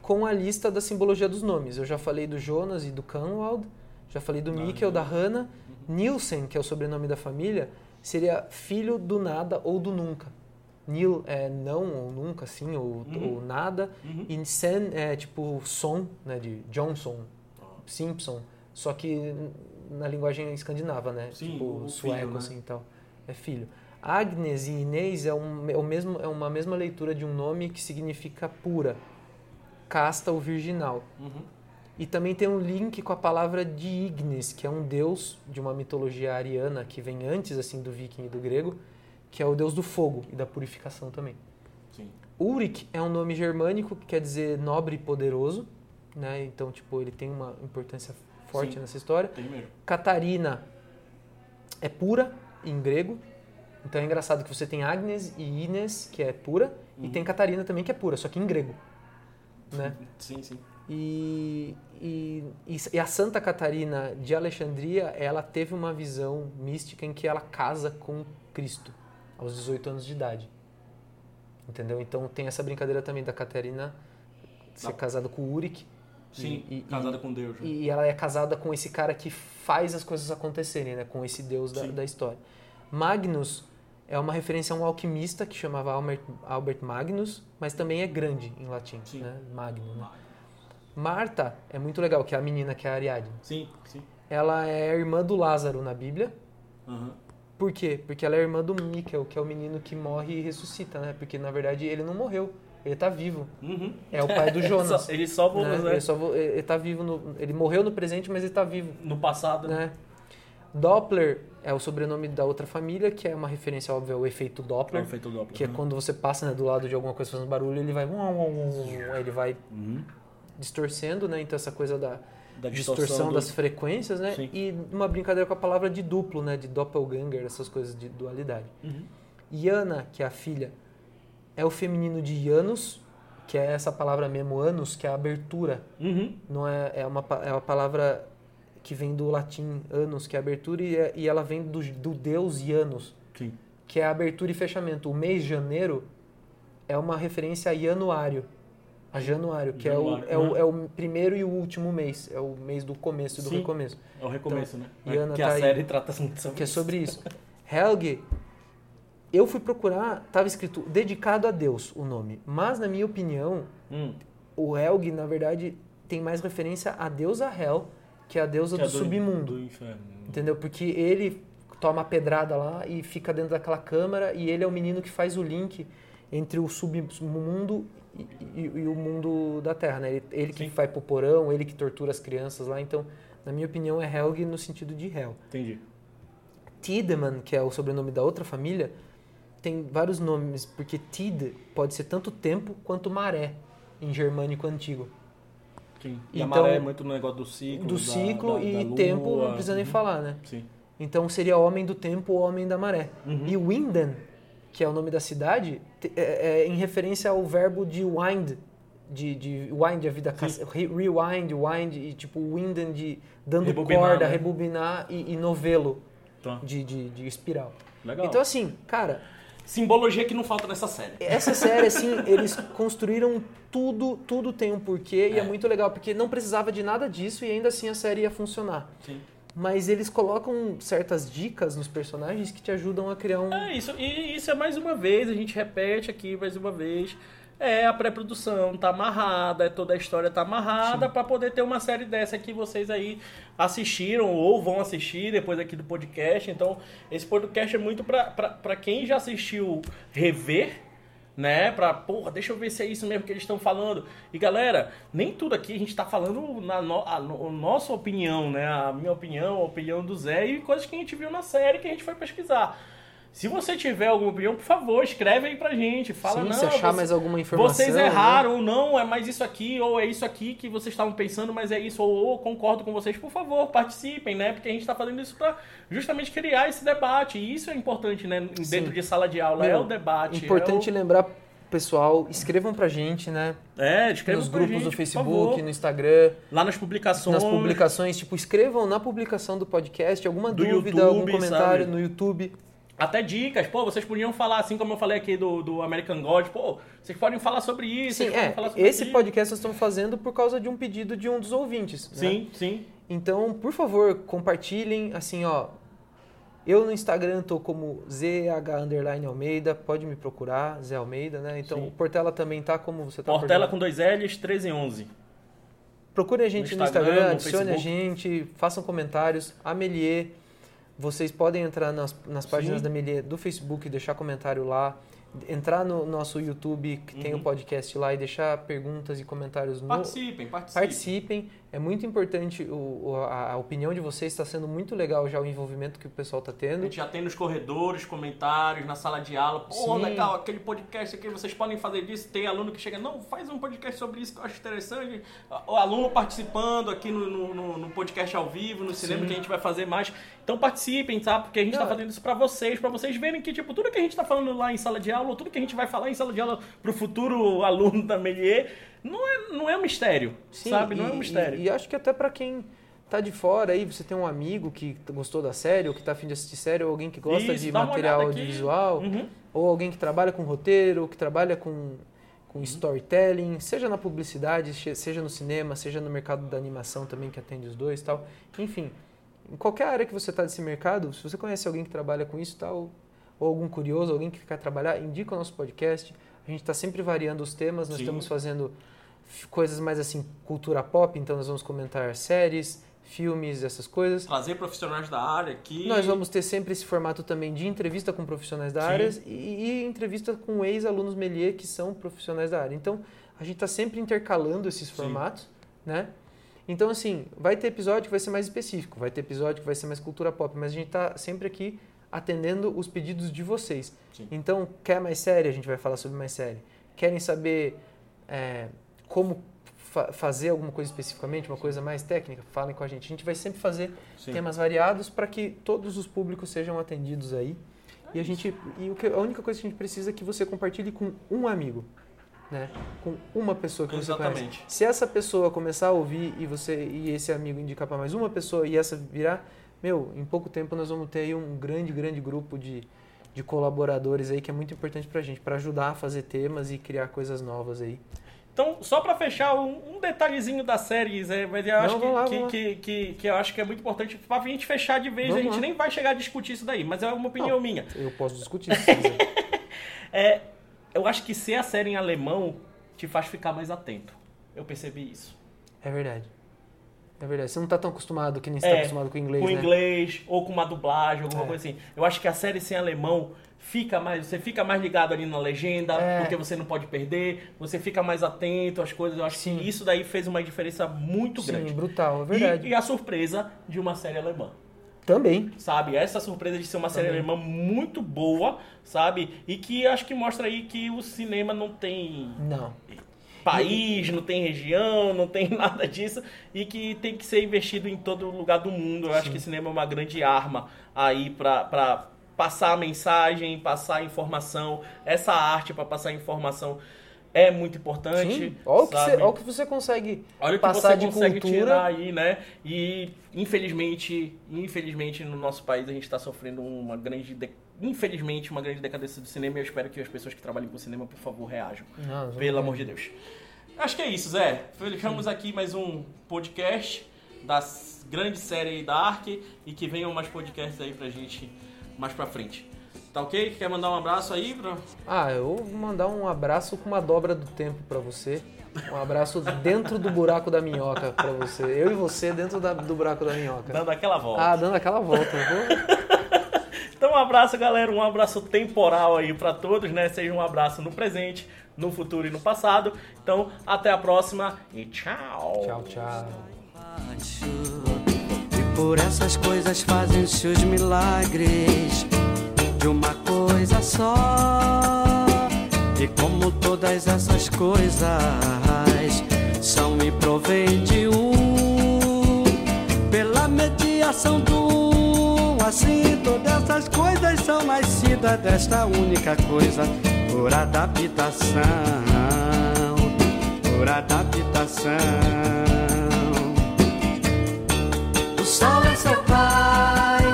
com a lista da simbologia dos nomes. Eu já falei do Jonas e do Canwald, já falei do Da Mikkel, da Hannah. Hannah. Nielsen, que é o sobrenome da família, seria filho do nada ou do nunca. Nil é não ou nunca, sim, ou, Uhum. ou nada. Uhum. E Sen é tipo som, né, de Johnson, Ó, Simpson, só que na linguagem escandinava, né? Sim, tipo sueco, filho, né? assim e tal. É filho. Agnes e Inês é, um, é, o mesmo, é uma mesma leitura de um nome que significa pura, casta ou virginal. Uhum. E também tem um link com a palavra de Ignis, que é um deus de uma mitologia ariana que vem antes assim do viking e do grego, que é o deus do fogo e da purificação também. Sim. Ulrich é um nome germânico que quer dizer nobre e poderoso, né? Então, tipo, ele tem uma importância forte Sim. nessa história. Tem mesmo. Catarina é pura em grego. Então é engraçado que você tem Agnes e Ines, que é pura, e Uhum. tem Catarina também, que é pura, só que em grego. Né? Sim, sim. E, e, e a Santa Catarina de Alexandria, ela teve uma visão mística em que ela casa com Cristo aos 18 anos de idade. Entendeu? Então tem essa brincadeira também da Catarina ser Da- casada com o Uric. Sim, E- e- casada com Deus. né? E ela é casada com esse cara que faz as coisas acontecerem, né? Com esse deus da, da história. Magnus é uma referência a um alquimista que chamava Albert, Magnus, mas também é grande em latim, Sim. né? Magno, né? Marta é muito legal, que é a menina que é a Ariadne. Sim, sim. Ela é irmã do Lázaro na Bíblia. Aham. Por quê? Porque ela é irmã do Miquel, que é o menino que morre e ressuscita, né? Porque na verdade ele não morreu, ele tá vivo. Uhum. É o pai do Jonas. Só- Ele só né? né? Ele, só, ele tá vivo no, ele morreu no presente, mas ele tá vivo, no passado. né? Doppler é o sobrenome da outra família, que é uma referência óbvia ao efeito Doppler, Não, feito Doppler. que é né? quando você passa né, do lado de alguma coisa fazendo barulho, ele vai ele vai Uhum. distorcendo, né? Então essa coisa da Da distorção, do- das frequências, né? Sim. E uma brincadeira com a palavra de duplo, né? De doppelganger, essas coisas de dualidade. Uhum. Iana, que é a filha, é o feminino de Janus, que é essa palavra mesmo, anus, que é a abertura. Uhum. Não é, é, uma, é uma palavra que vem do latim anus, que é abertura, e, é- e ela vem do, do deus Janus, Sim. que é abertura e fechamento. O mês de janeiro é uma referência a januário. A januário, que é o, Januário, é, o, uhum. é o primeiro e o último mês. É o mês do começo e do Sim. recomeço. É o recomeço, né? Iana que tá a aí. série trata sobre Que é sobre isso. Helge, eu fui procurar, estava escrito dedicado a Deus o nome. Mas, na minha opinião, Hum. o Helge, na verdade, tem mais referência a deusa Hel, que é a deusa Que é do, submundo. Do inferno. Entendeu? Porque ele toma a pedrada lá e fica dentro daquela câmara e ele é o menino que faz o link entre o submundo e, e- e o mundo da Terra, né? Ele, ele que vai pro porão, ele que tortura as crianças lá. Então, na minha opinião, é Helge no sentido de Hel. Entendi. Tiedemann, que é o sobrenome da outra família, tem vários nomes, porque Tide pode ser tanto tempo quanto maré em germânico antigo. Sim. E a Então, maré é muito no negócio do ciclo. Do da- ciclo da- e da tempo não precisa nem Uhum. falar, né? Sim. Então seria homem do tempo ou homem da maré. Uhum. E Winden, que é o nome da cidade, é, é em referência ao verbo de wind, de, de wind, a vida rewind, wind, e tipo Winden de dando Rebobinar, corda, né? rebobinar e, e novelo. Tá. De, de, de espiral. Legal. Então, assim, cara. Simbologia que não falta nessa série. Essa série, assim, eles construíram tudo, tudo tem um porquê é. e é muito legal, porque não precisava de nada disso e ainda assim a série ia funcionar. Sim mas eles colocam certas dicas nos personagens que te ajudam a criar um. É isso, e isso é mais uma vez, a gente repete aqui mais uma vez. É a pré-produção, tá amarrada, é toda a história tá amarrada para poder ter uma série dessa que vocês aí assistiram ou vão assistir depois aqui do podcast. Então, esse podcast é muito para quem já assistiu rever né? Pra, porra, deixa eu ver se é isso mesmo que eles estão falando. E galera, nem tudo aqui a gente tá falando na no, a, no, nossa opinião, né? A minha opinião, a opinião do Zé e coisas que a gente viu na série que a gente foi pesquisar. Se você tiver alguma opinião, por favor, escreve aí pra gente. Fala, Sim, não. Se achar você, mais alguma informação. Vocês né? erraram, né? ou não, é mais isso aqui, ou é isso aqui que vocês estavam pensando, mas é isso, ou, ou concordo com vocês, por favor, participem, né? Porque a gente tá fazendo isso pra justamente criar esse debate. E isso é importante, né? Dentro Sim. de sala de aula, Meu, é o debate. Importante é o... lembrar pessoal, escrevam pra gente, né? É, escrevam Nos grupos gente, do Facebook, no Instagram. Lá nas publicações. Nas publicações, tipo, escrevam na publicação do podcast alguma do dúvida, YouTube, algum comentário sabe? no YouTube. Até dicas, pô, vocês podiam falar, assim como eu falei aqui do, do American God, pô, vocês podem falar sobre isso. Sim, é, esse aqui. podcast nós estamos fazendo por causa de um pedido de um dos ouvintes. Sim, né? sim. Então, por favor, compartilhem, assim, ó, eu no Instagram tô como ZH Almeida, pode me procurar, Zé Almeida, né? Então Sim. o Portela também tá como você tá Portela com dois L's, 13 e 11. Procure a gente no Instagram, no Instagram adicione a gente, façam comentários. A Melier, vocês podem entrar nas, nas páginas Sim. da Melier do Facebook deixar comentário lá entrar no nosso YouTube, que uhum. tem o um podcast lá, e deixar perguntas e comentários no... Participem, participem. Participem. É muito importante, o, a, a, opinião de vocês está sendo muito legal já o envolvimento que o pessoal está tendo. A gente já tem nos corredores, comentários, na sala de aula. Pô, Sim. legal, aquele podcast aqui, vocês podem fazer disso. Tem aluno que chega, não, faz um podcast sobre isso que eu acho interessante. O aluno participando aqui no, no, no podcast ao vivo, no cinema, Sim. que a gente vai fazer mais. Então participem, tá? Porque a gente está fazendo isso para vocês, para vocês verem que, tipo, tudo que a gente está falando lá em sala de aula, tudo que a gente vai falar em sala de aula para o futuro aluno da Melier, não é, não é um mistério, Sim, sabe? Não é um mistério. E, e acho que até para quem tá de fora aí, você tem um amigo que gostou da série, ou que tá afim de assistir série, ou alguém que gosta Isso, de material audiovisual, uhum. ou alguém que trabalha com roteiro, ou que trabalha com, com uhum. storytelling, seja na publicidade, seja no cinema, seja no mercado da animação também, que atende os dois tal. Enfim, em qualquer área que você está desse mercado, se você conhece alguém que trabalha com isso tal, ou algum curioso, alguém que quer trabalhar, indica o nosso podcast. A gente está sempre variando os temas, nós Sim. estamos fazendo coisas mais assim, cultura pop, então nós vamos comentar séries, filmes, essas coisas. Trazer profissionais da área aqui. Nós vamos ter sempre esse formato também de entrevista com profissionais da Sim. área e, e, entrevista com ex-alunos Melier que são profissionais da área. Então, a gente está sempre intercalando esses formatos, Sim. né? Então, assim, vai ter episódio que vai ser mais específico, vai ter episódio que vai ser mais cultura pop, mas a gente está sempre aqui atendendo os pedidos de vocês. Sim. Então, quer mais série? A gente vai falar sobre mais série. Querem saber é, como fa fazer alguma coisa especificamente, uma coisa mais técnica? Falem com a gente. A gente vai sempre fazer Sim. temas variados para que todos os públicos sejam atendidos aí. É e a gente e o que, a única coisa que a gente precisa é que você compartilhe com um amigo. Né? Com uma pessoa que Exatamente. você conhece. Se essa pessoa começar a ouvir e você e esse amigo indicar para mais uma pessoa e essa virar, meu, em pouco tempo nós vamos ter aí um grande, grande grupo de, de colaboradores aí que é muito importante para a gente, para ajudar a fazer temas e criar coisas novas aí. Então, só para fechar, um, um, detalhezinho da série, mas eu acho Não, lá, que, que, que, que, eu acho que é muito importante para a gente fechar de vez. Vamos a gente lá. nem vai chegar a discutir isso daí, mas é uma opinião Não, minha. Eu posso discutir isso. é, eu acho que ser a série em alemão te faz ficar mais atento. Eu percebi isso. É verdade. É verdade. Você não está tão acostumado que nem você está é, acostumado com o inglês, Com né? inglês, ou com uma dublagem, alguma é. coisa assim. Eu acho que a série sem alemão fica mais, você fica mais ligado ali na legenda, é. porque você não pode perder, você fica mais atento às coisas. Eu acho Sim. que isso daí fez uma diferença muito Sim, grande. brutal, é verdade. E, e, a surpresa de uma série alemã. Também. Sabe? Essa surpresa de ser uma série alemã muito boa, sabe? E que acho que mostra aí que o cinema não tem. Não país, não tem região, não tem nada disso e que tem que ser investido em todo lugar do mundo. Eu Sim. acho que o cinema é uma grande arma aí para passar a mensagem, passar a informação, essa arte para passar a informação é muito importante. Sim. Olha o, que você, olha o que você consegue Olha passar você de consegue cultura. tirar aí, né? E infelizmente, infelizmente no nosso país a gente está sofrendo uma grande, de- infelizmente, uma grande decadência do cinema. E eu espero que as pessoas que trabalham com cinema, por favor, reajam. Não, Pelo amor de Deus. Acho que é isso, Zé. Fechamos aqui mais um podcast da grande série aí da Ark e que venham mais podcasts aí pra gente mais pra frente. Tá ok? Quer mandar um abraço aí pra... Ah, eu vou mandar um abraço com uma dobra do tempo pra você. Um abraço dentro do buraco da minhoca pra você. Eu e você dentro da- do buraco da minhoca. dando aquela volta. Ah, dando aquela volta. Então um abraço, galera, um abraço temporal aí pra todos, né? Seja um abraço no presente, no futuro e no passado. Então, até a próxima e tchau. Tchau, tchau. Por essas coisas fazem-se os milagres de uma coisa só. E como todas essas coisas são e provém de um, pela mediação do assim todas essas coisas são nascidas desta única coisa, por adaptação, por adaptação. Seu pai,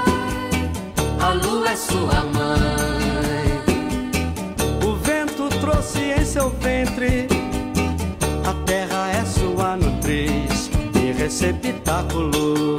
a lua é sua mãe. O vento trouxe em seu ventre, a terra é sua nutriz e receptáculo